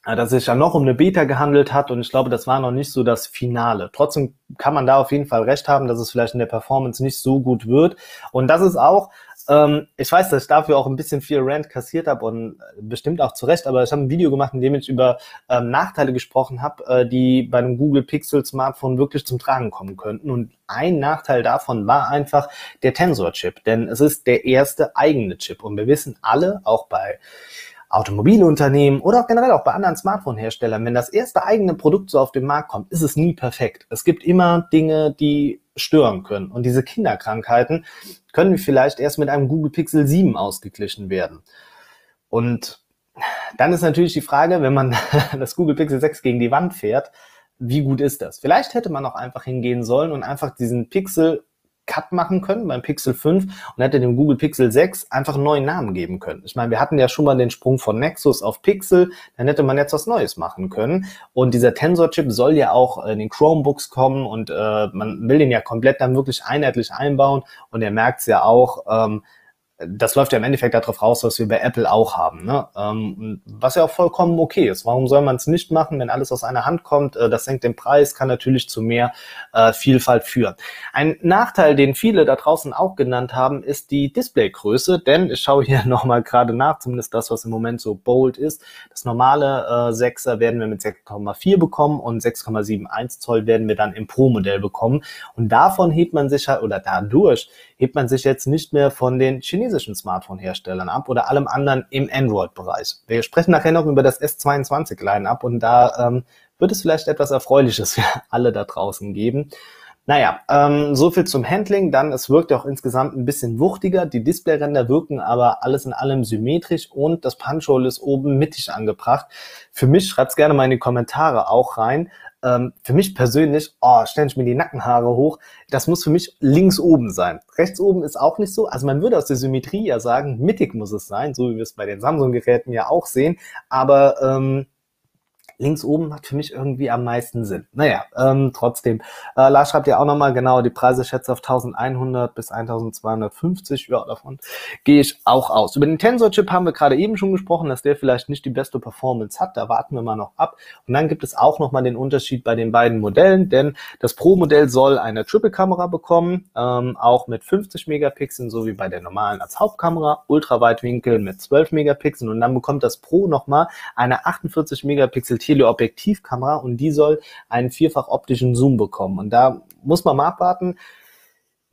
dass es sich ja noch um eine Beta gehandelt hat und ich glaube, das war noch nicht so das Finale. Trotzdem kann man da auf jeden Fall recht haben, dass es vielleicht in der Performance nicht so gut wird. Und das ist auch, ähm, ich weiß, dass ich dafür auch ein bisschen viel Rant kassiert habe und äh, bestimmt auch zu Recht, aber ich habe ein Video gemacht, in dem ich über ähm, Nachteile gesprochen habe, äh, die bei einem Google Pixel Smartphone wirklich zum Tragen kommen könnten. Und ein Nachteil davon war einfach der Tensor-Chip, denn es ist der erste eigene Chip. Und wir wissen alle, auch bei Automobilunternehmen oder auch generell auch bei anderen Smartphone-Herstellern, wenn das erste eigene Produkt so auf den Markt kommt, ist es nie perfekt. Es gibt immer Dinge, die stören können. Und diese Kinderkrankheiten können vielleicht erst mit einem Google Pixel 7 ausgeglichen werden. Und dann ist natürlich die Frage, wenn man das Google Pixel 6 gegen die Wand fährt, wie gut ist das? Vielleicht hätte man auch einfach hingehen sollen und einfach diesen Pixel Cut machen können beim Pixel 5 und hätte dem Google Pixel 6 einfach einen neuen Namen geben können. Ich meine, wir hatten ja schon mal den Sprung von Nexus auf Pixel, dann hätte man jetzt was Neues machen können. Und dieser Tensor-Chip soll ja auch in den Chromebooks kommen und äh, man will den ja komplett dann wirklich einheitlich einbauen und er merkt es ja auch, ähm, das läuft ja im Endeffekt darauf raus, was wir bei Apple auch haben. Ne? Ähm, was ja auch vollkommen okay ist. Warum soll man es nicht machen, wenn alles aus einer Hand kommt? Äh, das senkt den Preis, kann natürlich zu mehr äh, Vielfalt führen. Ein Nachteil, den viele da draußen auch genannt haben, ist die Displaygröße, denn ich schaue hier nochmal gerade nach, zumindest das, was im Moment so bold ist. Das normale äh, 6er werden wir mit 6,4 bekommen und 6,71 Zoll werden wir dann im Pro-Modell bekommen. Und davon hebt man sich halt, oder dadurch hebt man sich jetzt nicht mehr von den chinesischen Smartphone-Herstellern ab oder allem anderen im Android-Bereich. Wir sprechen nachher noch über das S22-Line-Up und da ähm, wird es vielleicht etwas Erfreuliches für alle da draußen geben. Naja, ähm, so viel zum Handling. Dann, es wirkt auch insgesamt ein bisschen wuchtiger. Die Displayränder wirken aber alles in allem symmetrisch und das Punch-Hole ist oben mittig angebracht. Für mich, schreibt's gerne mal in die Kommentare auch rein. Ähm, für mich persönlich, oh, stelle ich mir die Nackenhaare hoch. Das muss für mich links oben sein. Rechts oben ist auch nicht so. Also man würde aus der Symmetrie ja sagen, mittig muss es sein, so wie wir es bei den Samsung-Geräten ja auch sehen. Aber ähm, links oben macht für mich irgendwie am meisten Sinn. Naja, ähm, trotzdem. Äh, Lars schreibt ja auch nochmal genau, die Preise schätze auf 1100 bis 1250. Ja, davon gehe ich auch aus. Über den Tensor-Chip haben wir gerade eben schon gesprochen, dass der vielleicht nicht die beste Performance hat. Da warten wir mal noch ab. Und dann gibt es auch nochmal den Unterschied bei den beiden Modellen, denn das Pro-Modell soll eine Triple-Kamera bekommen, ähm, auch mit 50 Megapixeln, so wie bei der normalen als Hauptkamera, Ultraweitwinkel mit 12 Megapixeln und dann bekommt das Pro nochmal eine 48 Megapixel Teleobjektivkamera und die soll einen vierfach optischen Zoom bekommen. Und da muss man mal abwarten,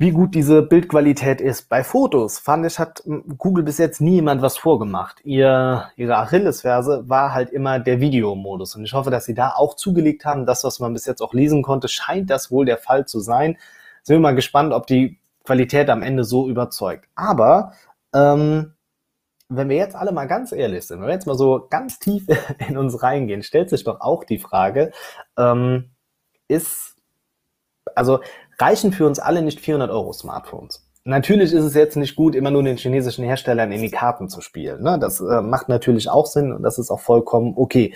wie gut diese Bildqualität ist. Bei Fotos fand ich, hat Google bis jetzt nie jemand was vorgemacht. Ihr, ihre Achillesferse war halt immer der Videomodus. Und ich hoffe, dass sie da auch zugelegt haben. Das, was man bis jetzt auch lesen konnte, scheint das wohl der Fall zu sein. Sind wir mal gespannt, ob die Qualität am Ende so überzeugt. Aber ähm, wenn wir jetzt alle mal ganz ehrlich sind, wenn wir jetzt mal so ganz tief in uns reingehen, stellt sich doch auch die Frage, ähm, ist, also reichen für uns alle nicht 400 Euro Smartphones? Natürlich ist es jetzt nicht gut, immer nur den chinesischen Herstellern in die Karten zu spielen. Ne? Das äh, macht natürlich auch Sinn und das ist auch vollkommen okay.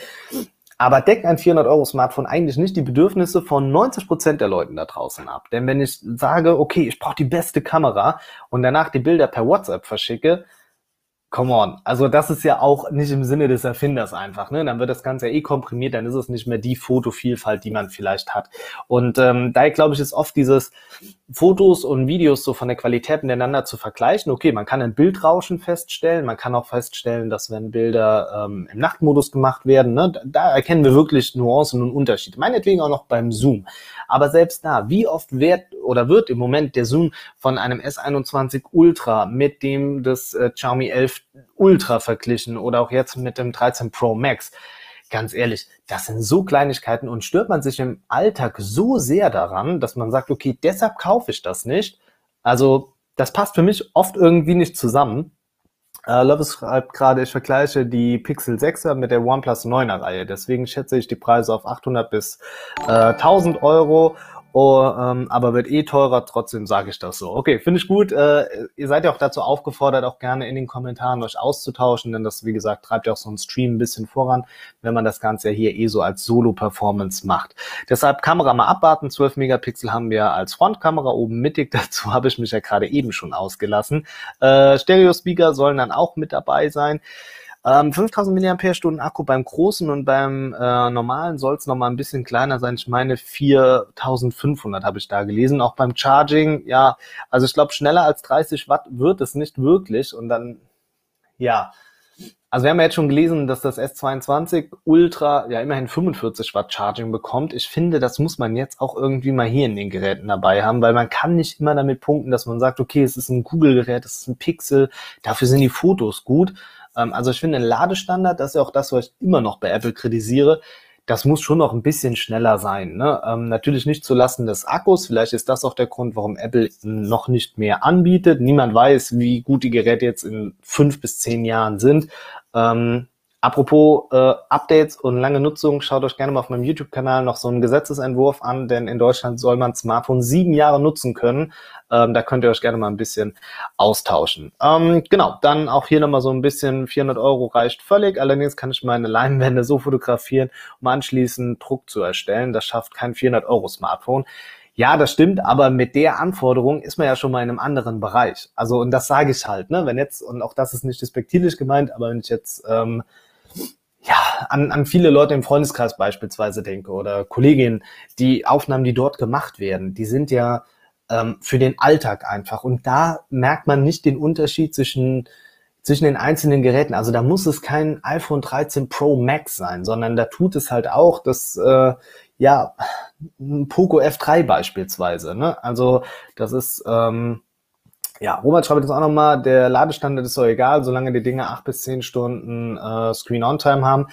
Aber deckt ein 400 Euro Smartphone eigentlich nicht die Bedürfnisse von 90 Prozent der Leuten da draußen ab? Denn wenn ich sage, okay, ich brauche die beste Kamera und danach die Bilder per WhatsApp verschicke, come on. Also das ist ja auch nicht im Sinne des Erfinders einfach. Ne? Dann wird das Ganze ja eh komprimiert, dann ist es nicht mehr die Fotovielfalt, die man vielleicht hat. Und ähm, daher glaube ich, ist oft dieses Fotos und Videos so von der Qualität miteinander zu vergleichen. Okay, man kann ein Bildrauschen feststellen, man kann auch feststellen, dass wenn Bilder ähm, im Nachtmodus gemacht werden, ne, da erkennen wir wirklich Nuancen und Unterschiede. Meinetwegen auch noch beim Zoom. Aber selbst da, wie oft wird oder wird im Moment der Zoom von einem S21 Ultra mit dem des äh, Xiaomi 11 Ultra verglichen oder auch jetzt mit dem 13 Pro Max? Ganz ehrlich, das sind so Kleinigkeiten und stört man sich im Alltag so sehr daran, dass man sagt, okay, deshalb kaufe ich das nicht. Also das passt für mich oft irgendwie nicht zusammen. Uh, Lovis schreibt gerade, ich vergleiche die Pixel 6er mit der OnePlus 9er Reihe. Deswegen schätze ich die Preise auf 800 bis äh, 1000 Euro Oh, ähm, aber wird eh teurer, trotzdem sage ich das so. Okay, finde ich gut. Äh, ihr seid ja auch dazu aufgefordert, auch gerne in den Kommentaren euch auszutauschen, denn das, wie gesagt, treibt ja auch so einen Stream ein bisschen voran, wenn man das Ganze ja hier eh so als Solo-Performance macht. Deshalb Kamera mal abwarten. 12 Megapixel haben wir als Frontkamera oben mittig. Dazu habe ich mich ja gerade eben schon ausgelassen. Äh, Stereo-Speaker sollen dann auch mit dabei sein. Ähm, 5000 mAh Akku beim großen und beim äh, normalen soll es nochmal ein bisschen kleiner sein. Ich meine 4500 habe ich da gelesen. Auch beim Charging, ja, also ich glaube schneller als 30 Watt wird es nicht wirklich. Und dann, ja, also wir haben ja jetzt schon gelesen, dass das S22 Ultra ja immerhin 45 Watt Charging bekommt. Ich finde, das muss man jetzt auch irgendwie mal hier in den Geräten dabei haben, weil man kann nicht immer damit punkten, dass man sagt, okay, es ist ein Google-Gerät, es ist ein Pixel, dafür sind die Fotos gut. Ähm, also ich finde, ein Ladestandard, das ist ja auch das, was ich immer noch bei Apple kritisiere, das muss schon noch ein bisschen schneller sein. Ne? Ähm, natürlich nicht zulasten des Akkus. Vielleicht ist das auch der Grund, warum Apple noch nicht mehr anbietet. Niemand weiß, wie gut die Geräte jetzt in fünf bis zehn Jahren sind. Ähm, Apropos äh, Updates und lange Nutzung, schaut euch gerne mal auf meinem YouTube-Kanal noch so einen Gesetzesentwurf an, denn in Deutschland soll man Smartphone sieben Jahre nutzen können. Ähm, da könnt ihr euch gerne mal ein bisschen austauschen. Ähm, genau, dann auch hier nochmal so ein bisschen 400 Euro reicht völlig. Allerdings kann ich meine Leinwände so fotografieren, um anschließend Druck zu erstellen. Das schafft kein 400 Euro Smartphone. Ja, das stimmt, aber mit der Anforderung ist man ja schon mal in einem anderen Bereich. Also, und das sage ich halt, ne? Wenn jetzt, und auch das ist nicht despektierlich gemeint, aber wenn ich jetzt ähm, ja, an, an viele Leute im Freundeskreis beispielsweise denke oder Kolleginnen, die Aufnahmen, die dort gemacht werden, die sind ja ähm, für den Alltag einfach. Und da merkt man nicht den Unterschied zwischen, zwischen den einzelnen Geräten. Also da muss es kein iPhone 13 Pro Max sein, sondern da tut es halt auch das, äh, ja, ein Poco F3 beispielsweise. Ne? Also das ist, ähm, ja, Robert schreibt jetzt auch nochmal, der Ladestandard ist doch egal, solange die Dinge acht bis zehn Stunden äh, Screen-On-Time haben.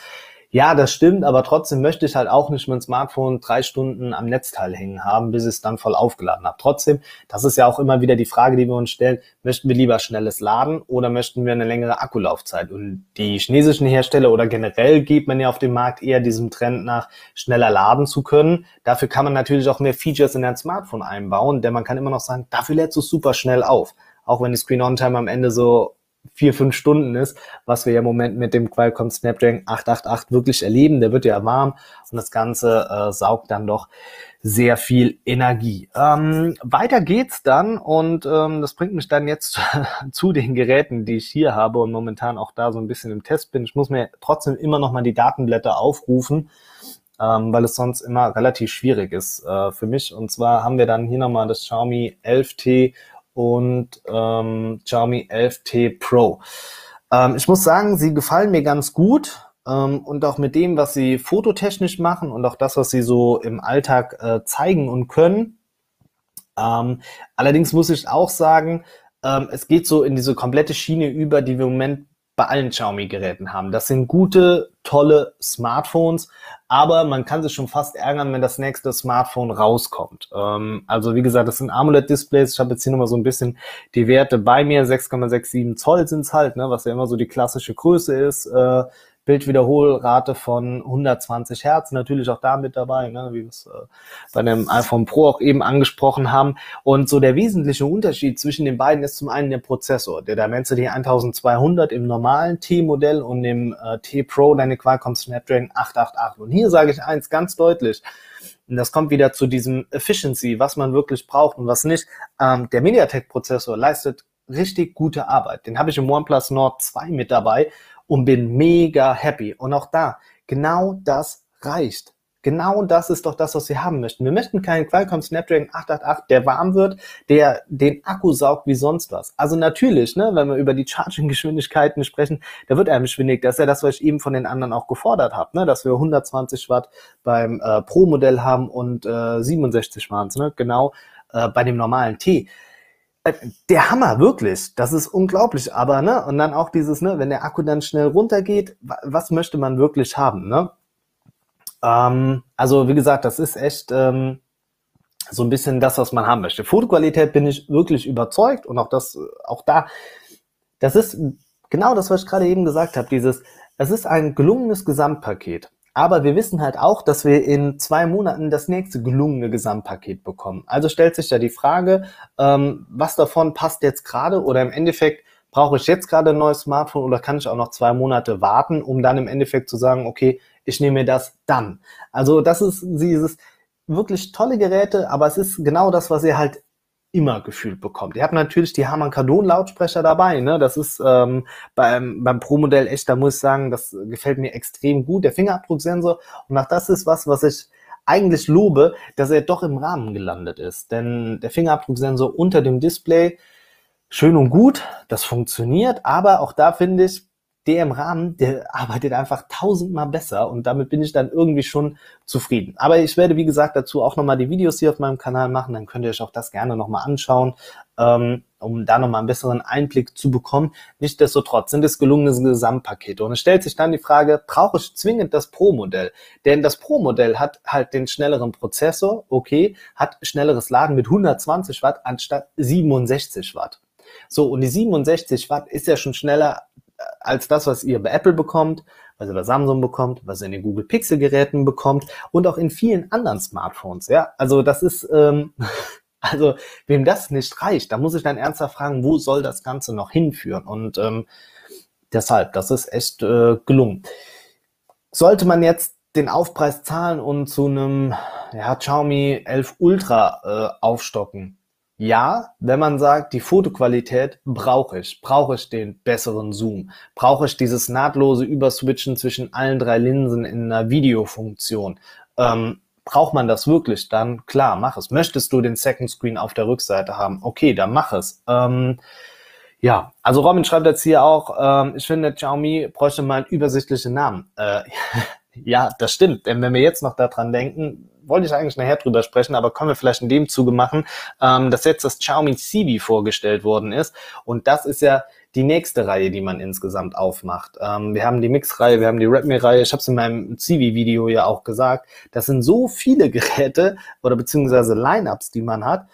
Ja, das stimmt, aber trotzdem möchte ich halt auch nicht mein Smartphone drei Stunden am Netzteil hängen haben, bis ich es dann voll aufgeladen habe. Trotzdem, das ist ja auch immer wieder die Frage, die wir uns stellen, möchten wir lieber schnelles Laden oder möchten wir eine längere Akkulaufzeit? Und die chinesischen Hersteller oder generell geht man ja auf dem Markt eher diesem Trend nach, schneller laden zu können. Dafür kann man natürlich auch mehr Features in ein Smartphone einbauen, denn man kann immer noch sagen, dafür lädst du super schnell auf. Auch wenn die Screen-On-Time am Ende so vier, fünf Stunden ist, was wir ja im Moment mit dem Qualcomm Snapdragon 888 wirklich erleben. Der wird ja warm und das Ganze äh, saugt dann doch sehr viel Energie. Ähm, weiter geht's dann und ähm, das bringt mich dann jetzt zu den Geräten, die ich hier habe und momentan auch da so ein bisschen im Test bin. Ich muss mir trotzdem immer noch mal die Datenblätter aufrufen, ähm, weil es sonst immer relativ schwierig ist äh, für mich. Und zwar haben wir dann hier nochmal das Xiaomi 11T und ähm, Xiaomi 11T Pro. Ähm, ich muss sagen, sie gefallen mir ganz gut ähm, und auch mit dem, was sie fototechnisch machen und auch das, was sie so im Alltag äh, zeigen und können. Ähm, allerdings muss ich auch sagen, ähm, es geht so in diese komplette Schiene über, die wir im Moment bei allen Xiaomi-Geräten haben. Das sind gute, tolle Smartphones, aber man kann sich schon fast ärgern, wenn das nächste Smartphone rauskommt. Ähm, also wie gesagt, das sind AMOLED-Displays. Ich habe jetzt hier nochmal so ein bisschen die Werte bei mir. 6,67 Zoll sind's halt, ne, was ja immer so die klassische Größe ist. Äh, Bildwiederholrate von 120 Hertz, natürlich auch da mit dabei, ne, wie wir es äh, bei dem iPhone Pro auch eben angesprochen haben. Und so der wesentliche Unterschied zwischen den beiden ist zum einen der Prozessor, der Dimensity 1200 im normalen T-Modell und im äh, T Pro, deine Qualcomm Snapdragon 888. Und hier sage ich eins ganz deutlich, und das kommt wieder zu diesem Efficiency, was man wirklich braucht und was nicht. Ähm, der MediaTek-Prozessor leistet richtig gute Arbeit. Den habe ich im OnePlus Nord 2 mit dabei und bin mega happy. Und auch da, genau das reicht. Genau das ist doch das, was wir haben möchten. Wir möchten keinen Qualcomm Snapdragon 888, der warm wird, der den Akku saugt wie sonst was. Also natürlich, ne, wenn wir über die Charging-Geschwindigkeiten sprechen, da wird einem schwindig. Das ist ja das, was ich eben von den anderen auch gefordert habe, ne, dass wir 120 Watt beim äh, Pro-Modell haben und äh, 67 Watt, ne, genau äh, bei dem normalen T. Äh, der Hammer, wirklich. Das ist unglaublich. Aber, ne, und dann auch dieses, ne, wenn der Akku dann schnell runtergeht, was möchte man wirklich haben, ne? Ähm, also, wie gesagt, das ist echt ähm, so ein bisschen das, was man haben möchte. Fotoqualität bin ich wirklich überzeugt und auch das, auch da, das ist genau das, was ich gerade eben gesagt habe, dieses, es ist ein gelungenes Gesamtpaket. Aber wir wissen halt auch, dass wir in zwei Monaten das nächste gelungene Gesamtpaket bekommen. Also stellt sich da die Frage, ähm, was davon passt jetzt gerade oder im Endeffekt brauche ich jetzt gerade ein neues Smartphone oder kann ich auch noch zwei Monate warten, um dann im Endeffekt zu sagen, okay, ich nehme mir das dann. Also das ist dieses wirklich tolle Geräte, aber es ist genau das, was ihr halt immer gefühlt bekommt. Ihr habt natürlich die Harman Kardon Lautsprecher dabei, ne? Das ist ähm, beim beim Pro Modell echt, da muss ich sagen, das gefällt mir extrem gut. Der Fingerabdrucksensor und auch das ist was, was ich eigentlich lobe, dass er doch im Rahmen gelandet ist, denn der Fingerabdrucksensor unter dem Display schön und gut, das funktioniert, aber auch da finde ich der im Rahmen, der arbeitet einfach tausendmal besser und damit bin ich dann irgendwie schon zufrieden. Aber ich werde, wie gesagt, dazu auch nochmal die Videos hier auf meinem Kanal machen, dann könnt ihr euch auch das gerne nochmal anschauen, ähm, um da nochmal einen besseren Einblick zu bekommen. Nichtsdestotrotz sind es gelungene Gesamtpakete und es stellt sich dann die Frage, brauche ich zwingend das Pro-Modell? Denn das Pro-Modell hat halt den schnelleren Prozessor, okay, hat schnelleres Laden mit 120 Watt anstatt 67 Watt. So, und die 67 Watt ist ja schon schneller als das, was ihr bei Apple bekommt, was ihr bei Samsung bekommt, was ihr in den Google Pixel Geräten bekommt und auch in vielen anderen Smartphones. Ja, also das ist, ähm, also wem das nicht reicht, da muss ich dann ernsthaft fragen, wo soll das Ganze noch hinführen? Und ähm, deshalb, das ist echt äh, gelungen. Sollte man jetzt den Aufpreis zahlen und zu einem ja, Xiaomi 11 Ultra äh, aufstocken? Ja, wenn man sagt, die Fotoqualität brauche ich, brauche ich den besseren Zoom, brauche ich dieses nahtlose Überswitchen zwischen allen drei Linsen in einer Videofunktion. Ähm, braucht man das wirklich? Dann klar, mach es. Möchtest du den Second Screen auf der Rückseite haben? Okay, dann mach es. Ähm, ja, also Robin schreibt jetzt hier auch, ähm, ich finde, Xiaomi bräuchte mal einen übersichtlichen Namen. Äh, ja, das stimmt. Denn wenn wir jetzt noch daran denken, wollte ich eigentlich nachher drüber sprechen, aber können wir vielleicht in dem Zuge machen, ähm, dass jetzt das Xiaomi Civi vorgestellt worden ist. Und das ist ja die nächste Reihe, die man insgesamt aufmacht. Ähm, wir haben die Mix-Reihe, wir haben die Redmi-Reihe. Ich habe es in meinem Civi-Video ja auch gesagt. Das sind so viele Geräte oder beziehungsweise Lineups, die man hat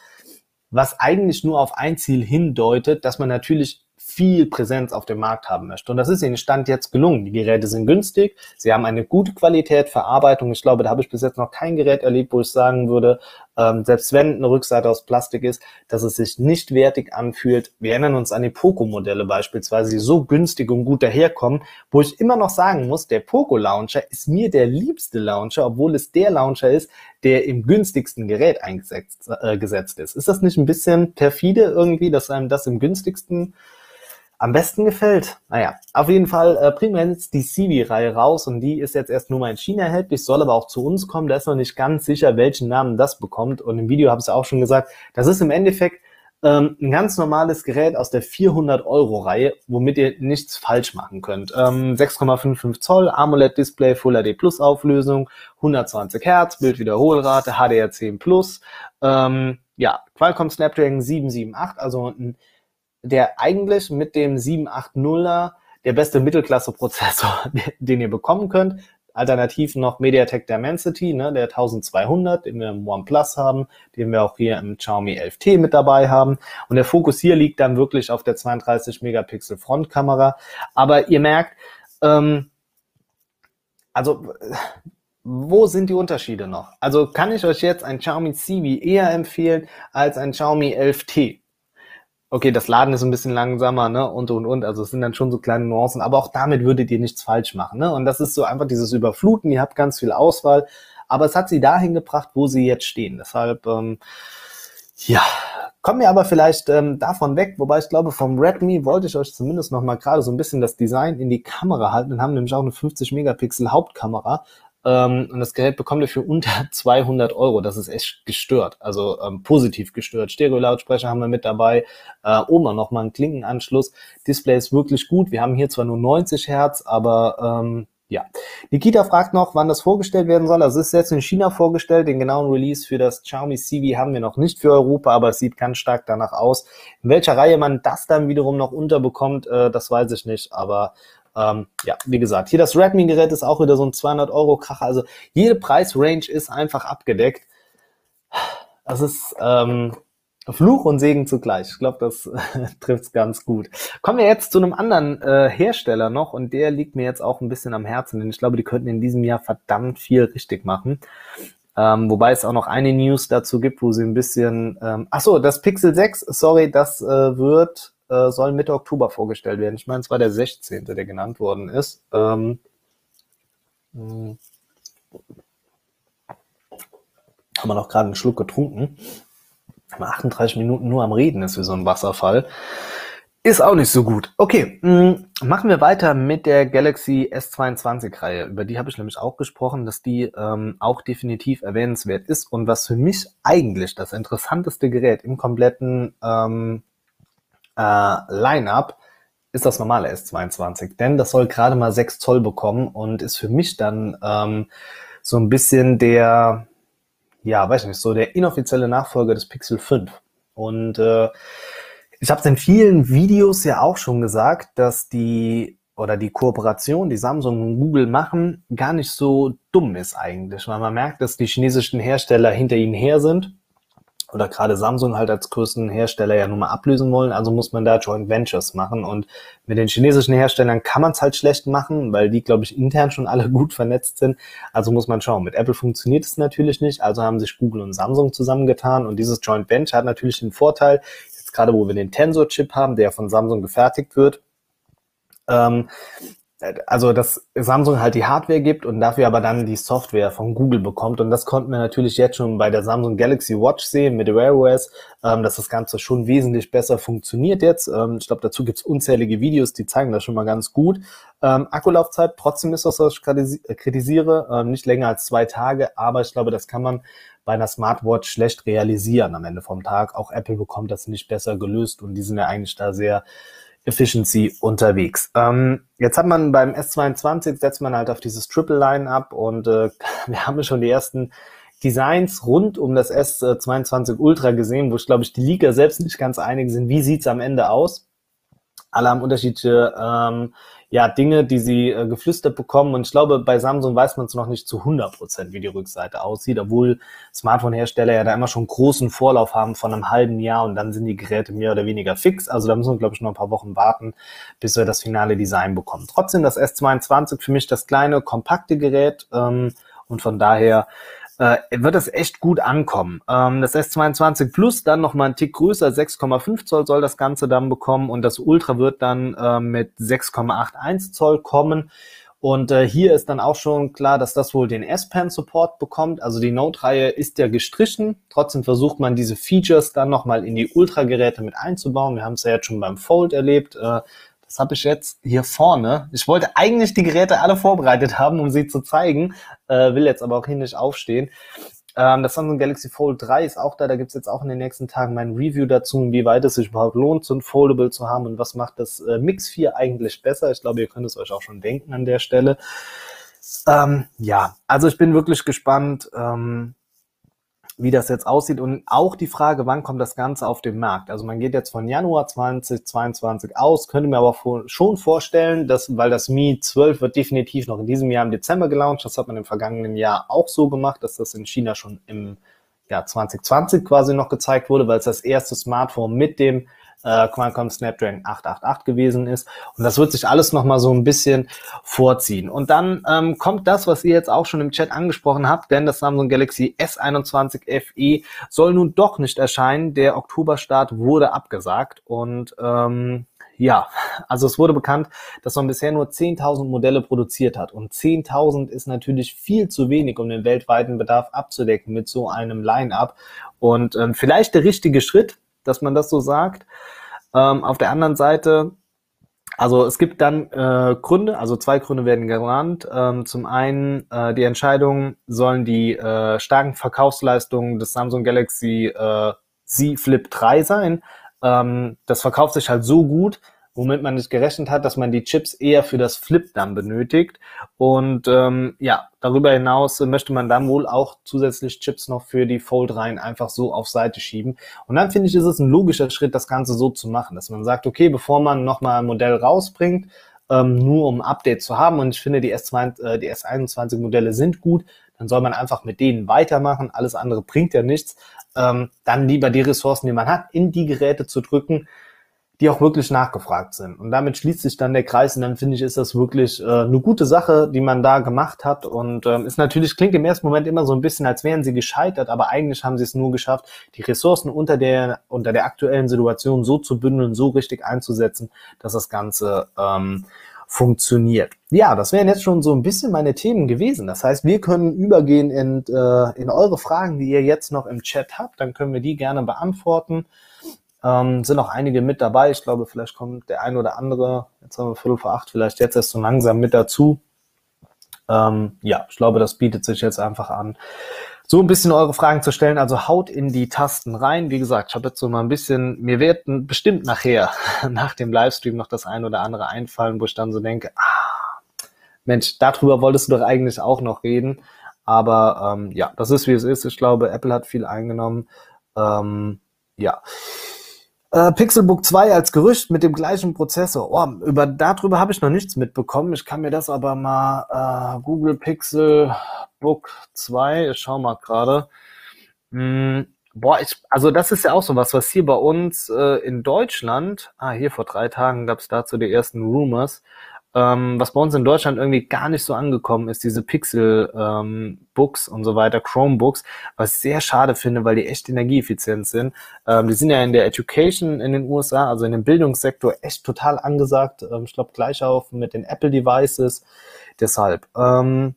was eigentlich nur auf ein Ziel hindeutet, dass man natürlich viel Präsenz auf dem Markt haben möchte. Und das ist ihnen Stand jetzt gelungen. Die Geräte sind günstig, sie haben eine gute Qualität, Verarbeitung. Ich glaube, da habe ich bis jetzt noch kein Gerät erlebt, wo ich sagen würde, ähm, selbst wenn eine Rückseite aus Plastik ist, dass es sich nicht wertig anfühlt. Wir erinnern uns an die Poco-Modelle beispielsweise, die so günstig und gut daherkommen, wo ich immer noch sagen muss, der Poco-Launcher ist mir der liebste Launcher, obwohl es der Launcher ist, der im günstigsten Gerät eingesetzt äh, ist. Ist das nicht ein bisschen perfide irgendwie, dass einem das im günstigsten am besten gefällt. Naja, auf jeden Fall äh, wir jetzt die Civi-Reihe raus und die ist jetzt erst nur mal in China erhältlich, soll aber auch zu uns kommen. Da ist noch nicht ganz sicher, welchen Namen das bekommt. Und im Video habe ich es auch schon gesagt, das ist im Endeffekt ähm, ein ganz normales Gerät aus der 400-Euro-Reihe, womit ihr nichts falsch machen könnt. Ähm, 6,55 Zoll, AMOLED-Display, Full HD Plus Auflösung, 120 Hertz, Bildwiederholrate, HDR10 Plus. Ähm, ja, Qualcomm Snapdragon 778, also ein der eigentlich mit dem 780er der beste Mittelklasse-Prozessor, den ihr bekommen könnt. Alternativ noch MediaTek Dimensity, ne, der 1200, den wir im OnePlus haben, den wir auch hier im Xiaomi 11T mit dabei haben. Und der Fokus hier liegt dann wirklich auf der 32 Megapixel Frontkamera. Aber ihr merkt, ähm, also wo sind die Unterschiede noch? Also kann ich euch jetzt ein Xiaomi Civi eher empfehlen als ein Xiaomi 11T? Okay, das Laden ist ein bisschen langsamer, ne, und, und, und. Also es sind dann schon so kleine Nuancen, aber auch damit würdet ihr nichts falsch machen, ne. Und das ist so einfach dieses Überfluten, ihr habt ganz viel Auswahl, aber es hat sie dahin gebracht, wo sie jetzt stehen. Deshalb, ähm, ja, kommen wir aber vielleicht ähm, davon weg, wobei ich glaube, vom Redmi wollte ich euch zumindest noch mal gerade so ein bisschen das Design in die Kamera halten. Wir haben nämlich auch eine 50 Megapixel Hauptkamera, ähm, und das Gerät bekommt ihr für unter 200 Euro. Das ist echt gestört, also ähm, positiv gestört. Stereo-Lautsprecher haben wir mit dabei, äh, oben noch mal einen Klinkenanschluss. Display ist wirklich gut. Wir haben hier zwar nur 90 Hertz, aber ähm, ja. Nikita fragt noch, wann das vorgestellt werden soll. Das ist jetzt in China vorgestellt. Den genauen Release für das Xiaomi CV haben wir noch nicht für Europa, aber es sieht ganz stark danach aus. In welcher Reihe man das dann wiederum noch unterbekommt, äh, das weiß ich nicht. Aber ähm, ja, wie gesagt, hier das Redmi-Gerät ist auch wieder so ein 200 Euro Kracher. Also jede Preisrange ist einfach abgedeckt. Das ist ähm, Fluch und Segen zugleich. Ich glaube, das trifft es ganz gut. Kommen wir jetzt zu einem anderen äh, Hersteller noch und der liegt mir jetzt auch ein bisschen am Herzen, denn ich glaube, die könnten in diesem Jahr verdammt viel richtig machen. Ähm, wobei es auch noch eine News dazu gibt, wo sie ein bisschen. Ähm, ach so, das Pixel 6, sorry, das äh, wird äh, soll Mitte Oktober vorgestellt werden. Ich meine, es war der 16., der genannt worden ist. Ähm, hm. haben wir noch gerade einen Schluck getrunken. 38 Minuten nur am Reden ist wie so ein Wasserfall. Ist auch nicht so gut. Okay, hm, machen wir weiter mit der Galaxy S22-Reihe. Über die habe ich nämlich auch gesprochen, dass die ähm, auch definitiv erwähnenswert ist. Und was für mich eigentlich das interessanteste Gerät im kompletten ähm, äh, Line-up ist das normale S22, denn das soll gerade mal 6 Zoll bekommen und ist für mich dann ähm, so ein bisschen der, ja, weiß nicht, so der inoffizielle Nachfolger des Pixel 5. Und äh, ich habe es in vielen Videos ja auch schon gesagt, dass die oder die Kooperation, die Samsung und Google machen, gar nicht so dumm ist eigentlich, weil man merkt, dass die chinesischen Hersteller hinter ihnen her sind oder gerade Samsung halt als größten Hersteller ja nun mal ablösen wollen, also muss man da Joint Ventures machen. Und mit den chinesischen Herstellern kann man es halt schlecht machen, weil die, glaube ich, intern schon alle gut vernetzt sind. Also muss man schauen. Mit Apple funktioniert es natürlich nicht, also haben sich Google und Samsung zusammengetan und dieses Joint Venture hat natürlich den Vorteil, jetzt gerade wo wir den Tensor-Chip haben, der von Samsung gefertigt wird, ähm, also dass Samsung halt die Hardware gibt und dafür aber dann die Software von Google bekommt. Und das konnten wir natürlich jetzt schon bei der Samsung Galaxy Watch sehen mit Wear OS, ähm, dass das Ganze schon wesentlich besser funktioniert jetzt. Ähm, ich glaube, dazu gibt's unzählige Videos, die zeigen das schon mal ganz gut. Ähm, Akkulaufzeit, trotzdem ist das, was ich kritisiere, ähm, nicht länger als zwei Tage, aber ich glaube, das kann man bei einer Smartwatch schlecht realisieren am Ende vom Tag. Auch Apple bekommt das nicht besser gelöst und die sind ja eigentlich da sehr Efficiency unterwegs. Ähm, jetzt hat man beim S22 setzt man halt auf dieses Triple Line ab und äh, wir haben schon die ersten Designs rund um das S22 Ultra gesehen, wo ich glaube ich die Liga selbst nicht ganz einig sind. Wie sieht's am Ende aus? Alle haben unterschiedliche ähm, ja, Dinge, die sie äh, geflüstert bekommen. Und ich glaube, bei Samsung weiß man es noch nicht zu 100 Prozent, wie die Rückseite aussieht, obwohl Smartphone-Hersteller ja da immer schon großen Vorlauf haben von einem halben Jahr und dann sind die Geräte mehr oder weniger fix. Also da müssen wir, glaube ich, noch ein paar Wochen warten, bis wir das finale Design bekommen. Trotzdem das S22 für mich das kleine, kompakte Gerät ähm, und von daher äh, wird das echt gut ankommen. Ähm, das S22 Plus dann nochmal ein Tick größer, 6,5 Zoll soll das Ganze dann bekommen und das Ultra wird dann äh, mit 6,81 Zoll kommen. Und äh, hier ist dann auch schon klar, dass das wohl den S-Pen-Support bekommt. Also die Note-Reihe ist ja gestrichen. Trotzdem versucht man diese Features dann nochmal in die Ultra-Geräte mit einzubauen. Wir haben es ja jetzt schon beim Fold erlebt. Äh, das habe ich jetzt hier vorne. Ich wollte eigentlich die Geräte alle vorbereitet haben, um sie zu zeigen, äh, will jetzt aber auch hier nicht aufstehen. Ähm, das Samsung Galaxy Fold 3 ist auch da. Da gibt's jetzt auch in den nächsten Tagen mein Review dazu, inwieweit es sich überhaupt lohnt, so ein Foldable zu haben und was macht das äh, Mix 4 eigentlich besser. Ich glaube, ihr könnt es euch auch schon denken an der Stelle. Ähm, ja, also ich bin wirklich gespannt. Ähm, wie das jetzt aussieht und auch die Frage, wann kommt das Ganze auf den Markt. Also man geht jetzt von Januar 2022 aus, könnte mir aber schon vorstellen, dass, weil das Mi 12 wird definitiv noch in diesem Jahr im Dezember gelauncht, das hat man im vergangenen Jahr auch so gemacht, dass das in China schon im Jahr 2020 quasi noch gezeigt wurde, weil es das erste Smartphone mit dem äh, Qualcomm Snapdragon 888 gewesen ist. Und das wird sich alles nochmal so ein bisschen vorziehen. Und dann ähm, kommt das, was ihr jetzt auch schon im Chat angesprochen habt, denn das Samsung Galaxy S21 FE soll nun doch nicht erscheinen. Der Oktoberstart wurde abgesagt und ähm, ja, also es wurde bekannt, dass man bisher nur 10.000 Modelle produziert hat. Und 10.000 ist natürlich viel zu wenig, um den weltweiten Bedarf abzudecken mit so einem Line-up. Und ähm, vielleicht der richtige Schritt, dass man das so sagt. Ähm, auf der anderen Seite, also es gibt dann äh, Gründe, also zwei Gründe werden genannt. Ähm, zum einen äh, die Entscheidung, sollen die äh, starken Verkaufsleistungen des Samsung Galaxy äh, Z Flip 3 sein. Ähm, das verkauft sich halt so gut, womit man nicht gerechnet hat, dass man die Chips eher für das Flip dann benötigt. Und ähm, ja, darüber hinaus möchte man dann wohl auch zusätzlich Chips noch für die Fold rein einfach so auf Seite schieben. Und dann finde ich, ist es ein logischer Schritt, das Ganze so zu machen, dass man sagt, okay, bevor man nochmal ein Modell rausbringt, ähm, nur um ein Update zu haben, und ich finde, die, S2, äh, die S21 Modelle sind gut, dann soll man einfach mit denen weitermachen. Alles andere bringt ja nichts. Ähm, dann lieber die Ressourcen, die man hat, in die Geräte zu drücken, die auch wirklich nachgefragt sind. Und damit schließt sich dann der Kreis und dann finde ich, ist das wirklich äh, eine gute Sache, die man da gemacht hat. Und ähm, ist natürlich, klingt im ersten Moment immer so ein bisschen, als wären sie gescheitert, aber eigentlich haben sie es nur geschafft, die Ressourcen unter der, unter der aktuellen Situation so zu bündeln, so richtig einzusetzen, dass das Ganze ähm, funktioniert. Ja, das wären jetzt schon so ein bisschen meine Themen gewesen. Das heißt, wir können übergehen in, äh, in eure Fragen, die ihr jetzt noch im Chat habt. Dann können wir die gerne beantworten. Ähm, sind auch einige mit dabei. Ich glaube, vielleicht kommt der ein oder andere, jetzt haben wir Viertel vor acht, vielleicht jetzt erst so langsam mit dazu. Ähm, ja, ich glaube, das bietet sich jetzt einfach an, so ein bisschen eure Fragen zu stellen. Also haut in die Tasten rein. Wie gesagt, ich habe jetzt so mal ein bisschen, mir wird bestimmt nachher, nach dem Livestream noch das ein oder andere einfallen, wo ich dann so denke, ah, Mensch, darüber wolltest du doch eigentlich auch noch reden. Aber ähm, ja, das ist wie es ist. Ich glaube, Apple hat viel eingenommen. Ähm, ja. Äh, Pixelbook 2 als Gerücht mit dem gleichen Prozessor. Oh, über, darüber habe ich noch nichts mitbekommen. Ich kann mir das aber mal äh, Google Pixel Book 2, ich schau mal gerade. Hm, boah, ich, also das ist ja auch so was, was hier bei uns äh, in Deutschland, ah, hier vor drei Tagen gab es dazu die ersten Rumors, ähm, was bei uns in Deutschland irgendwie gar nicht so angekommen ist, diese Pixel-Books ähm, und so weiter, Chromebooks, was ich sehr schade finde, weil die echt energieeffizient sind. Ähm, die sind ja in der Education in den USA, also in dem Bildungssektor, echt total angesagt. Ähm, ich glaube, gleich auf mit den Apple-Devices. Deshalb. Ähm,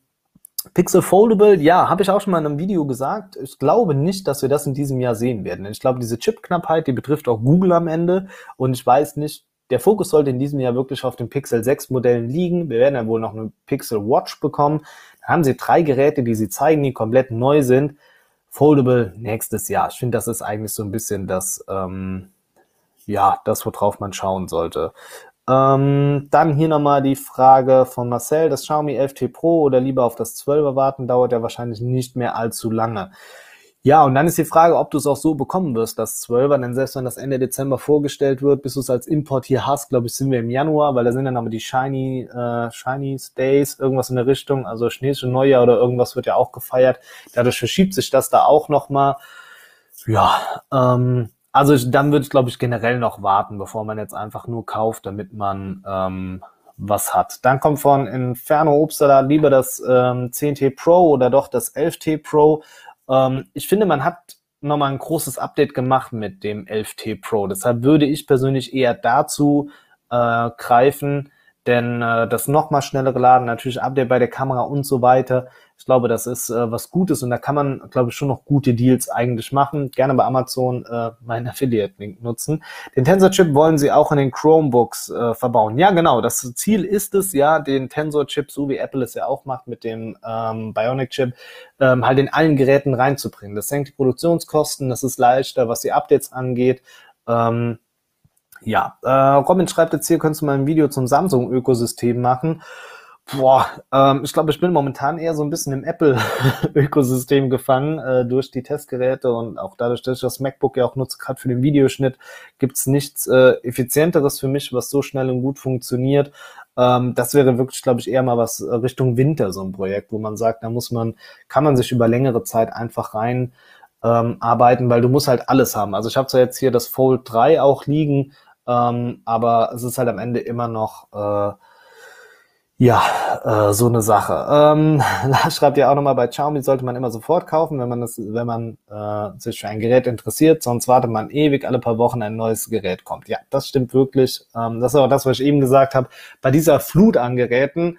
Pixel Foldable, ja, habe ich auch schon mal in einem Video gesagt. Ich glaube nicht, dass wir das in diesem Jahr sehen werden. Ich glaube, diese Chipknappheit, die betrifft auch Google am Ende. Und ich weiß nicht, der Fokus sollte in diesem Jahr wirklich auf den Pixel 6 Modellen liegen. Wir werden ja wohl noch eine Pixel Watch bekommen. Da haben sie drei Geräte, die sie zeigen, die komplett neu sind. Foldable nächstes Jahr. Ich finde, das ist eigentlich so ein bisschen das, ähm, ja, das, worauf man schauen sollte. Ähm, dann hier nochmal die Frage von Marcel, das Xiaomi 11T Pro oder lieber auf das 12er warten, dauert ja wahrscheinlich nicht mehr allzu lange. Ja, und dann ist die Frage, ob du es auch so bekommen wirst, das 12er, denn selbst wenn das Ende Dezember vorgestellt wird, bis du es als Import hier hast, glaube ich, sind wir im Januar, weil da sind dann aber die Shiny, äh, Shiny Days, irgendwas in der Richtung, also chinesische Neujahr oder irgendwas wird ja auch gefeiert. Dadurch verschiebt sich das da auch nochmal. Ja, ähm, also ich, dann würde ich, glaube ich, generell noch warten, bevor man jetzt einfach nur kauft, damit man ähm, was hat. Dann kommt von Inferno Obstala lieber das ähm, 10T Pro oder doch das 11T Pro. Ähm, ich finde, man hat nochmal ein großes Update gemacht mit dem 11T Pro. Deshalb würde ich persönlich eher dazu äh, greifen, denn äh, das nochmal schnellere Laden, natürlich Update bei der Kamera und so weiter. Ich glaube, das ist äh, was Gutes und da kann man, glaube ich, schon noch gute Deals eigentlich machen. Gerne bei Amazon äh, meinen Affiliate-Link nutzen. Den Tensor-Chip wollen sie auch in den Chromebooks äh, verbauen. Ja, genau. Das Ziel ist es ja, den Tensor-Chip, so wie Apple es ja auch macht mit dem ähm, Bionic-Chip, ähm, halt in allen Geräten reinzubringen. Das senkt die Produktionskosten, das ist leichter, was die Updates angeht. Ähm, ja, äh, Robin schreibt jetzt hier, könntest du mal ein Video zum Samsung-Ökosystem machen. Boah, ähm, ich glaube, ich bin momentan eher so ein bisschen im Apple-Ökosystem gefangen äh, durch die Testgeräte und auch dadurch, dass ich das MacBook ja auch nutze, gerade für den Videoschnitt, gibt's nichts äh, effizienteres für mich, was so schnell und gut funktioniert. Ähm, das wäre wirklich, glaube ich, eher mal was Richtung Winter, so ein Projekt, wo man sagt, da muss man, kann man sich über längere Zeit einfach rein ähm, arbeiten, weil du musst halt alles haben. Also ich habe zwar jetzt hier das Fold 3 auch liegen, ähm, aber es ist halt am Ende immer noch äh, ja, äh, so eine Sache. Ähm, Lars schreibt ja auch nochmal, bei Xiaomi sollte man immer sofort kaufen, wenn man das, wenn man äh, sich für ein Gerät interessiert, sonst wartet man ewig, alle paar Wochen ein neues Gerät kommt. Ja, das stimmt wirklich. Ähm, das ist auch das, was ich eben gesagt habe. Bei dieser Flut an Geräten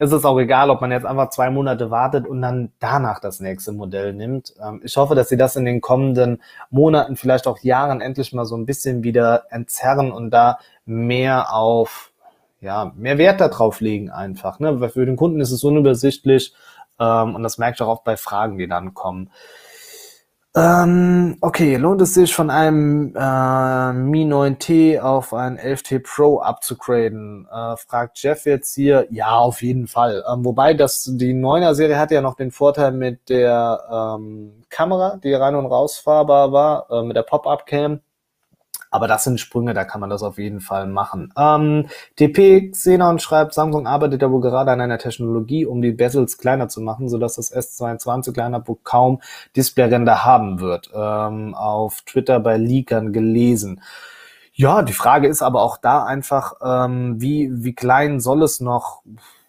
ist es auch egal, ob man jetzt einfach zwei Monate wartet und dann danach das nächste Modell nimmt. Ähm, ich hoffe, dass sie das in den kommenden Monaten, vielleicht auch Jahren endlich mal so ein bisschen wieder entzerren und da mehr auf ja, mehr Wert darauf legen einfach. Ne? Weil für den Kunden ist es unübersichtlich ähm, und das merke ich auch oft bei Fragen, die dann kommen. Ähm, okay, lohnt es sich von einem äh, Mi 9T auf ein 11T Pro abzugraden? Äh, fragt Jeff jetzt hier. Ja, auf jeden Fall. Ähm, wobei das die 9er Serie hat ja noch den Vorteil mit der ähm, Kamera, die rein und rausfahrbar war, äh, mit der Pop-Up Cam aber das sind Sprünge, da kann man das auf jeden Fall machen. Ähm, DP Xenon schreibt, Samsung arbeitet ja wohl gerade an einer Technologie, um die Bezels kleiner zu machen, sodass das S22 kleiner kaum Displayränder haben wird. Ähm, auf Twitter bei Leakern gelesen. Ja, die Frage ist aber auch da einfach, ähm, wie, wie klein soll es noch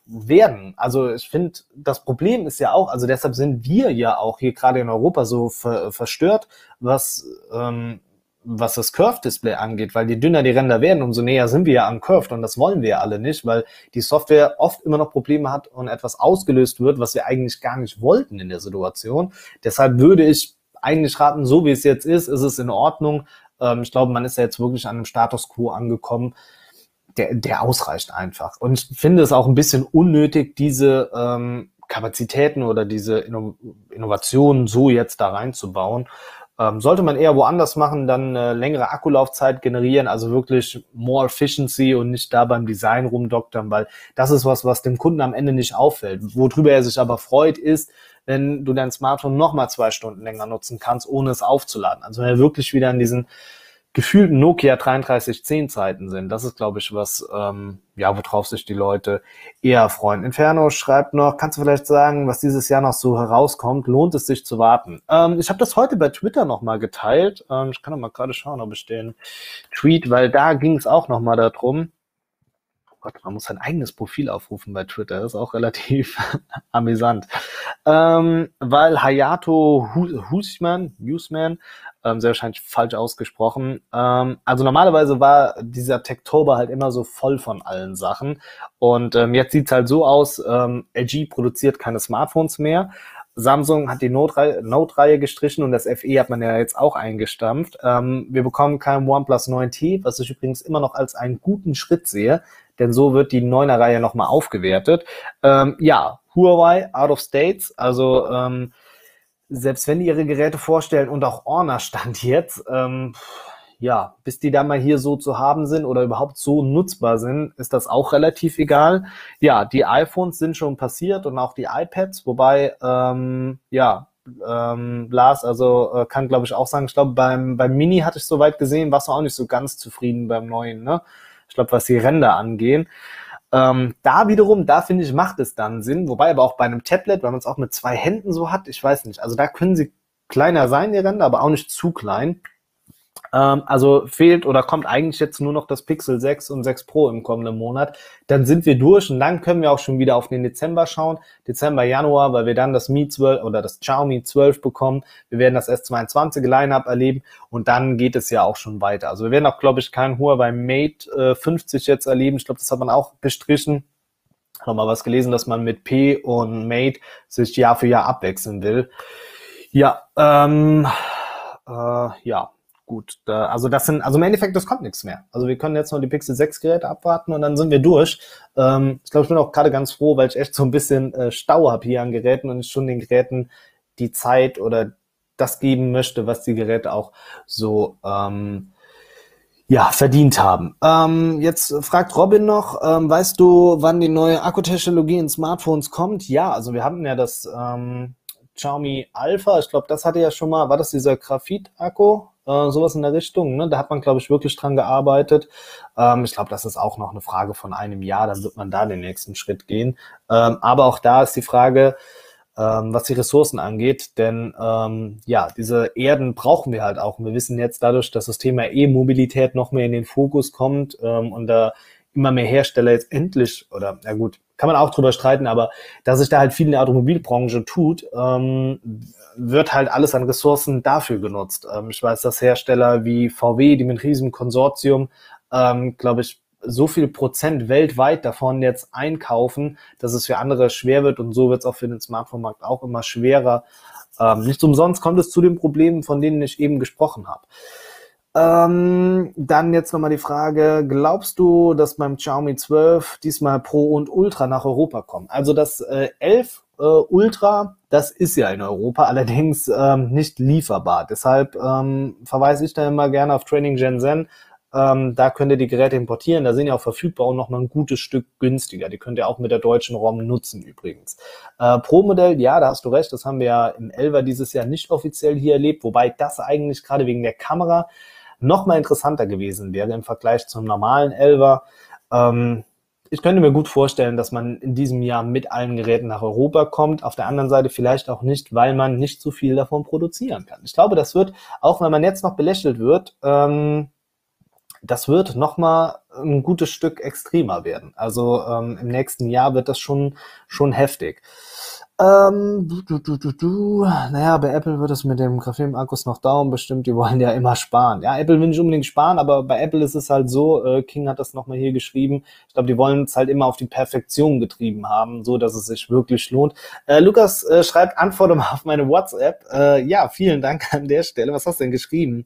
werden. Also ich finde, das Problem ist ja auch, also deshalb sind wir ja auch hier gerade in Europa so ver verstört, was ähm, was das Curve-Display angeht, weil je dünner die Ränder werden, umso näher sind wir ja am Curved und das wollen wir ja alle nicht, weil die Software oft immer noch Probleme hat und etwas ausgelöst wird, was wir eigentlich gar nicht wollten in der Situation. Deshalb würde ich eigentlich raten, so wie es jetzt ist, ist es in Ordnung. Ähm, ich glaube, man ist ja jetzt wirklich an einem Status quo angekommen, der, der ausreicht einfach. Und ich finde es auch ein bisschen unnötig, diese ähm, Kapazitäten oder diese Inno Innovationen so jetzt da reinzubauen. Ähm, sollte man eher woanders machen, dann äh, längere Akkulaufzeit generieren, also wirklich more efficiency und nicht da beim Design rumdoktern, weil das ist was, was dem Kunden am Ende nicht auffällt. Worüber er sich aber freut, ist, wenn du dein Smartphone nochmal zwei Stunden länger nutzen kannst, ohne es aufzuladen. Also wenn er wirklich wieder in diesen gefühlten Nokia 3310 Zeiten sind. Das ist, glaube ich, was, ähm, ja, worauf sich die Leute eher freuen. Inferno schreibt noch, kannst du vielleicht sagen, was dieses Jahr noch so herauskommt? Lohnt es sich zu warten? Ähm, ich habe das heute bei Twitter nochmal geteilt. Ähm, ich kann noch mal gerade schauen, ob ich den Tweet, weil da ging es auch nochmal darum. Gott, man muss sein eigenes Profil aufrufen bei Twitter. Das ist auch relativ amüsant. Ähm, weil Hayato Husman, Husman ähm, sehr wahrscheinlich falsch ausgesprochen. Ähm, also normalerweise war dieser Techtober halt immer so voll von allen Sachen. Und ähm, jetzt sieht's halt so aus, ähm, LG produziert keine Smartphones mehr. Samsung hat die Note-Reihe Note gestrichen und das FE hat man ja jetzt auch eingestampft. Ähm, wir bekommen kein OnePlus 9T, was ich übrigens immer noch als einen guten Schritt sehe, denn so wird die 9er Reihe nochmal aufgewertet. Ähm, ja, Huawei out of states, also ähm, selbst wenn die ihre Geräte vorstellen und auch Honor stand jetzt, ähm, ja, bis die da mal hier so zu haben sind oder überhaupt so nutzbar sind, ist das auch relativ egal. Ja, die iPhones sind schon passiert und auch die iPads, wobei, ähm, ja, ähm, Lars, also äh, kann glaube ich auch sagen, ich glaube beim, beim Mini hatte ich soweit gesehen, warst du auch nicht so ganz zufrieden beim neuen, ne? Ich glaube, was die Ränder angehen. Ähm, da wiederum, da finde ich, macht es dann Sinn. Wobei aber auch bei einem Tablet, weil man es auch mit zwei Händen so hat, ich weiß nicht. Also da können sie kleiner sein, die Ränder, aber auch nicht zu klein. Ähm, also fehlt oder kommt eigentlich jetzt nur noch das Pixel 6 und 6 Pro im kommenden Monat. Dann sind wir durch und dann können wir auch schon wieder auf den Dezember schauen. Dezember, Januar, weil wir dann das Mi 12 oder das Xiaomi 12 bekommen. Wir werden das S22 Line-Up erleben und dann geht es ja auch schon weiter. Also wir werden auch, glaube ich, kein Huawei Mate äh, 50 jetzt erleben. Ich glaube, das hat man auch gestrichen nochmal was gelesen, dass man mit P und Mate sich Jahr für Jahr abwechseln will. Ja, ähm, äh, ja, gut. Da, also das sind, also im Endeffekt, das kommt nichts mehr. Also wir können jetzt noch die Pixel 6 Geräte abwarten und dann sind wir durch. Ähm, ich glaube, ich bin auch gerade ganz froh, weil ich echt so ein bisschen äh, Stau habe hier an Geräten und ich schon den Geräten die Zeit oder das geben möchte, was die Geräte auch so ähm, ja, verdient haben. Ähm, jetzt fragt Robin noch, ähm, weißt du, wann die neue Akkutechnologie in Smartphones kommt? Ja, also wir hatten ja das ähm, Xiaomi Alpha, ich glaube, das hatte ja schon mal, war das dieser Graphit-Akku? Äh, sowas in der Richtung. Ne? Da hat man, glaube ich, wirklich dran gearbeitet. Ähm, ich glaube, das ist auch noch eine Frage von einem Jahr, dann wird man da den nächsten Schritt gehen. Ähm, aber auch da ist die Frage, ähm, was die Ressourcen angeht, denn ähm, ja, diese Erden brauchen wir halt auch. Und wir wissen jetzt dadurch, dass das Thema E-Mobilität noch mehr in den Fokus kommt ähm, und da immer mehr Hersteller jetzt endlich, oder na gut, kann man auch drüber streiten, aber dass sich da halt viel in der Automobilbranche tut, ähm, wird halt alles an Ressourcen dafür genutzt. Ähm, ich weiß, dass Hersteller wie VW, die mit riesem Konsortium, ähm, glaube ich, so viel Prozent weltweit davon jetzt einkaufen, dass es für andere schwer wird und so wird es auch für den Smartphone-Markt auch immer schwerer. Ähm, nicht umsonst kommt es zu den Problemen, von denen ich eben gesprochen habe. Ähm, dann jetzt nochmal die Frage, glaubst du, dass beim Xiaomi 12 diesmal Pro und Ultra nach Europa kommen? Also das äh, 11 äh, Ultra, das ist ja in Europa allerdings ähm, nicht lieferbar. Deshalb ähm, verweise ich da immer gerne auf Training Gen Ähm, da könnt ihr die Geräte importieren, da sind ja auch verfügbar und nochmal ein gutes Stück günstiger. Die könnt ihr auch mit der deutschen ROM nutzen übrigens. Äh, Pro-Modell, ja, da hast du recht, das haben wir ja im 11er dieses Jahr nicht offiziell hier erlebt, wobei das eigentlich gerade wegen der Kamera noch mal interessanter gewesen wäre im Vergleich zum normalen Elver. Ähm, ich könnte mir gut vorstellen, dass man in diesem Jahr mit allen Geräten nach Europa kommt. Auf der anderen Seite vielleicht auch nicht, weil man nicht so viel davon produzieren kann. Ich glaube, das wird, auch wenn man jetzt noch belächelt wird, ähm, das wird noch mal ein gutes Stück extremer werden. Also ähm, im nächsten Jahr wird das schon schon heftig. Ähm, du, du, du, du, du. Naja, bei Apple wird es mit dem Graphen-Akkus noch dauern, bestimmt. Die wollen ja immer sparen. Ja, Apple will nicht unbedingt sparen, aber bei Apple ist es halt so, äh, King hat das nochmal hier geschrieben. Ich glaube, die wollen es halt immer auf die Perfektion getrieben haben, so dass es sich wirklich lohnt. Äh, Lukas äh, schreibt, antworte mal auf meine WhatsApp. Äh, ja, vielen Dank an der Stelle. Was hast du denn geschrieben?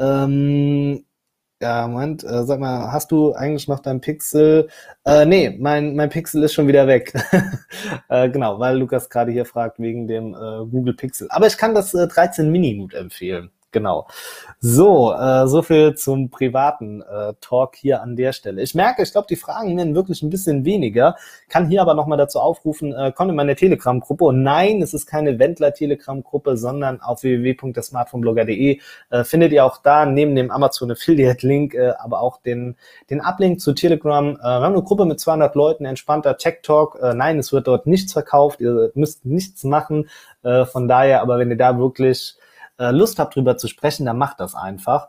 Ähm, ja, Moment, äh, sag mal, hast du eigentlich noch dein Pixel? Äh, nee, mein, mein Pixel ist schon wieder weg. äh, genau, weil Lukas gerade hier fragt wegen dem äh, Google Pixel. Aber ich kann das äh, 13 Mini gut empfehlen. Genau. So, äh, so viel zum privaten äh, Talk hier an der Stelle. Ich merke, ich glaube, die Fragen werden wirklich ein bisschen weniger. Kann hier aber nochmal dazu aufrufen, äh, kommt in meine Telegram-Gruppe. Und nein, es ist keine Wendler-Telegram-Gruppe, sondern auf www.desmartphoneblogger.de äh, findet ihr auch da neben dem Amazon Affiliate-Link, äh, aber auch den, den Uplink zu Telegram. Äh, wir haben eine Gruppe mit 200 Leuten, entspannter Tech-Talk. Äh, nein, es wird dort nichts verkauft, ihr müsst nichts machen. Äh, von daher, aber wenn ihr da wirklich Lust habt, drüber zu sprechen, dann macht das einfach.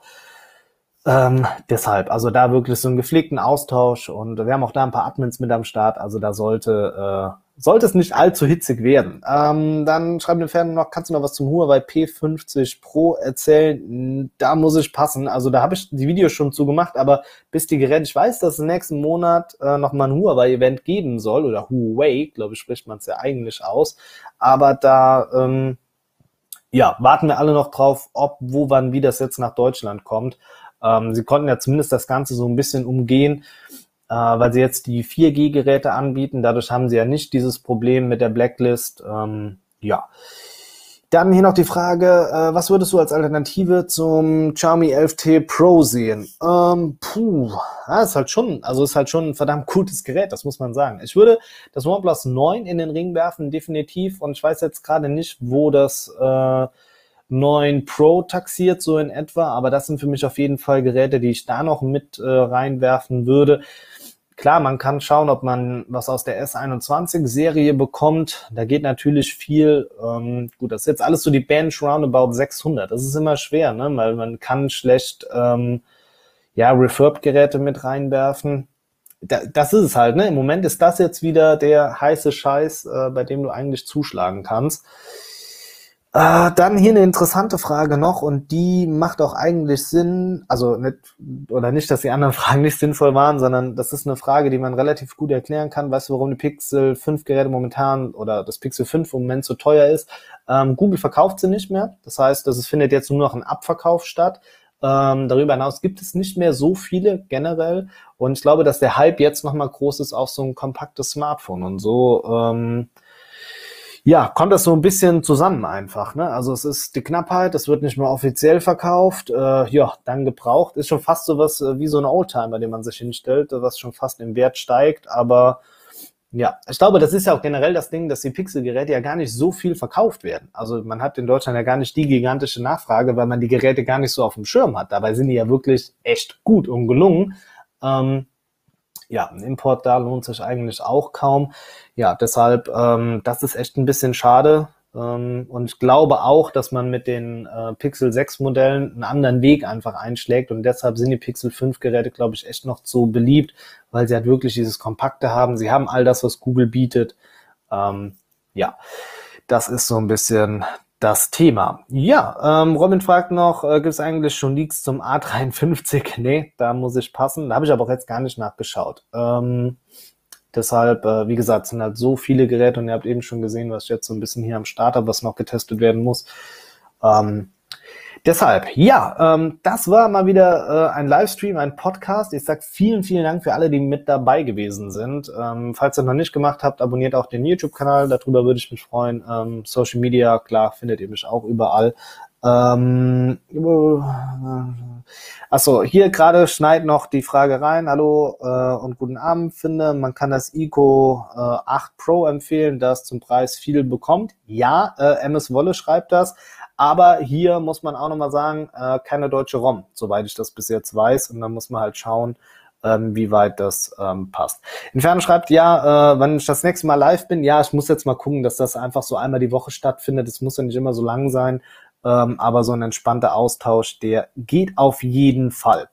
Ähm, deshalb, also da wirklich so einen gepflegten Austausch und wir haben auch da ein paar Admins mit am Start, also da sollte, äh, sollte es nicht allzu hitzig werden. Ähm, dann schreibt den Fan noch, kannst du noch was zum Huawei P50 Pro erzählen? Da muss ich passen, also da habe ich die Videos schon zu gemacht, aber bis die Geräte, ich weiß, dass es nächsten Monat äh, nochmal ein Huawei-Event geben soll, oder Huawei, glaube ich, spricht man es ja eigentlich aus, aber da... Ähm, ja, warten wir alle noch drauf, ob, wo, wann, wie das jetzt nach Deutschland kommt. Ähm, sie konnten ja zumindest das Ganze so ein bisschen umgehen, äh, weil sie jetzt die 4G-Geräte anbieten. Dadurch haben sie ja nicht dieses Problem mit der Blacklist. Ähm, ja. Dann hier noch die Frage, äh, was würdest du als Alternative zum Xiaomi 11T Pro sehen? Ähm, puh, ja, ist halt schon, also ist halt schon ein verdammt gutes Gerät, das muss man sagen. Ich würde das OnePlus 9 in den Ring werfen, definitiv, und ich weiß jetzt gerade nicht, wo das äh, 9 Pro taxiert, so in etwa, aber das sind für mich auf jeden Fall Geräte, die ich da noch mit äh, reinwerfen würde. Klar, man kann schauen, ob man was aus der S21-Serie bekommt. Da geht natürlich viel. Ähm, gut, das ist jetzt alles so die Bench Roundabout 600. Das ist immer schwer, ne? weil man kann schlecht ähm, ja Refurb-Geräte mit reinwerfen. Da, das ist es halt. Ne? Im Moment ist das jetzt wieder der heiße Scheiß, äh, bei dem du eigentlich zuschlagen kannst. Äh, dann hier eine interessante Frage noch und die macht auch eigentlich Sinn, also nicht, oder nicht, dass die anderen Fragen nicht sinnvoll waren, sondern das ist eine Frage, die man relativ gut erklären kann. Weißt du, warum die Pixel 5 Geräte momentan oder das Pixel 5 im Moment so teuer ist? Ähm, Google verkauft sie nicht mehr. Das heißt, es findet jetzt nur noch ein Abverkauf statt. Ähm, darüber hinaus gibt es nicht mehr so viele generell. Und ich glaube, dass der Hype jetzt nochmal groß ist auf so ein kompaktes Smartphone. Und so ähm, ja, kommt das so ein bisschen zusammen einfach. Ne? Also es ist die Knappheit, es wird nicht mehr offiziell verkauft. Äh, ja, dann gebraucht. Ist schon fast so was äh, wie so ein Oldtimer, den man sich hinstellt, was schon fast im Wert steigt. Aber ja, ich glaube, das ist ja auch generell das Ding, dass die Pixel-Geräte ja gar nicht so viel verkauft werden. Also man hat in Deutschland ja gar nicht die gigantische Nachfrage, weil man die Geräte gar nicht so auf dem Schirm hat. Dabei sind die ja wirklich echt gut und gelungen. Ähm, ja, ein Import da lohnt sich eigentlich auch kaum. Ja, deshalb, ähm, das ist echt ein bisschen schade. Ähm, und ich glaube auch, dass man mit den äh, Pixel 6 Modellen einen anderen Weg einfach einschlägt. Und deshalb sind die Pixel 5 Geräte, glaube ich, echt noch so beliebt, weil sie halt wirklich dieses Kompakte haben. Sie haben all das, was Google bietet. Ähm, ja, das ist so ein bisschen das Thema. Ja, ähm, Robin fragt noch, äh, gibt es eigentlich schon Leaks zum A53? Nee, da muss ich passen. Da habe ich aber auch jetzt gar nicht nachgeschaut. Ähm, deshalb, äh, wie gesagt, sind halt so viele Geräte und ihr habt eben schon gesehen, was ich jetzt so ein bisschen hier am Start habe, was noch getestet werden muss. Ähm, Deshalb, ja, ähm, das war mal wieder äh, ein Livestream, ein Podcast. Ich sag vielen, vielen Dank für alle, die mit dabei gewesen sind. Ähm, falls ihr noch nicht gemacht habt, abonniert auch den YouTube-Kanal. Darüber würde ich mich freuen. Ähm, Social Media, klar, findet ihr mich auch überall. Ähm, äh, achso, hier gerade schneit noch die Frage rein. Hallo äh, und guten Abend. Finde, man kann das Ico äh, 8 Pro empfehlen, das zum Preis viel bekommt. Ja, äh, MS Wolle schreibt das. Aber hier muss man auch nochmal sagen, äh, keine deutsche ROM, soweit ich das bis jetzt weiß. Und dann muss man halt schauen, ähm, wie weit das ähm, passt. Inferno schreibt, ja, äh, wenn ich das nächste Mal live bin, ja, ich muss jetzt mal gucken, dass das einfach so einmal die Woche stattfindet. Es muss ja nicht immer so lang sein, ähm, aber so ein entspannter Austausch, der geht auf jeden Fall.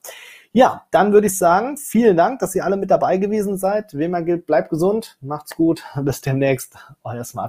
Ja, dann würde ich sagen, vielen Dank, dass ihr alle mit dabei gewesen seid. Wem gilt, bleibt gesund, macht's gut, bis demnächst, euer Smart.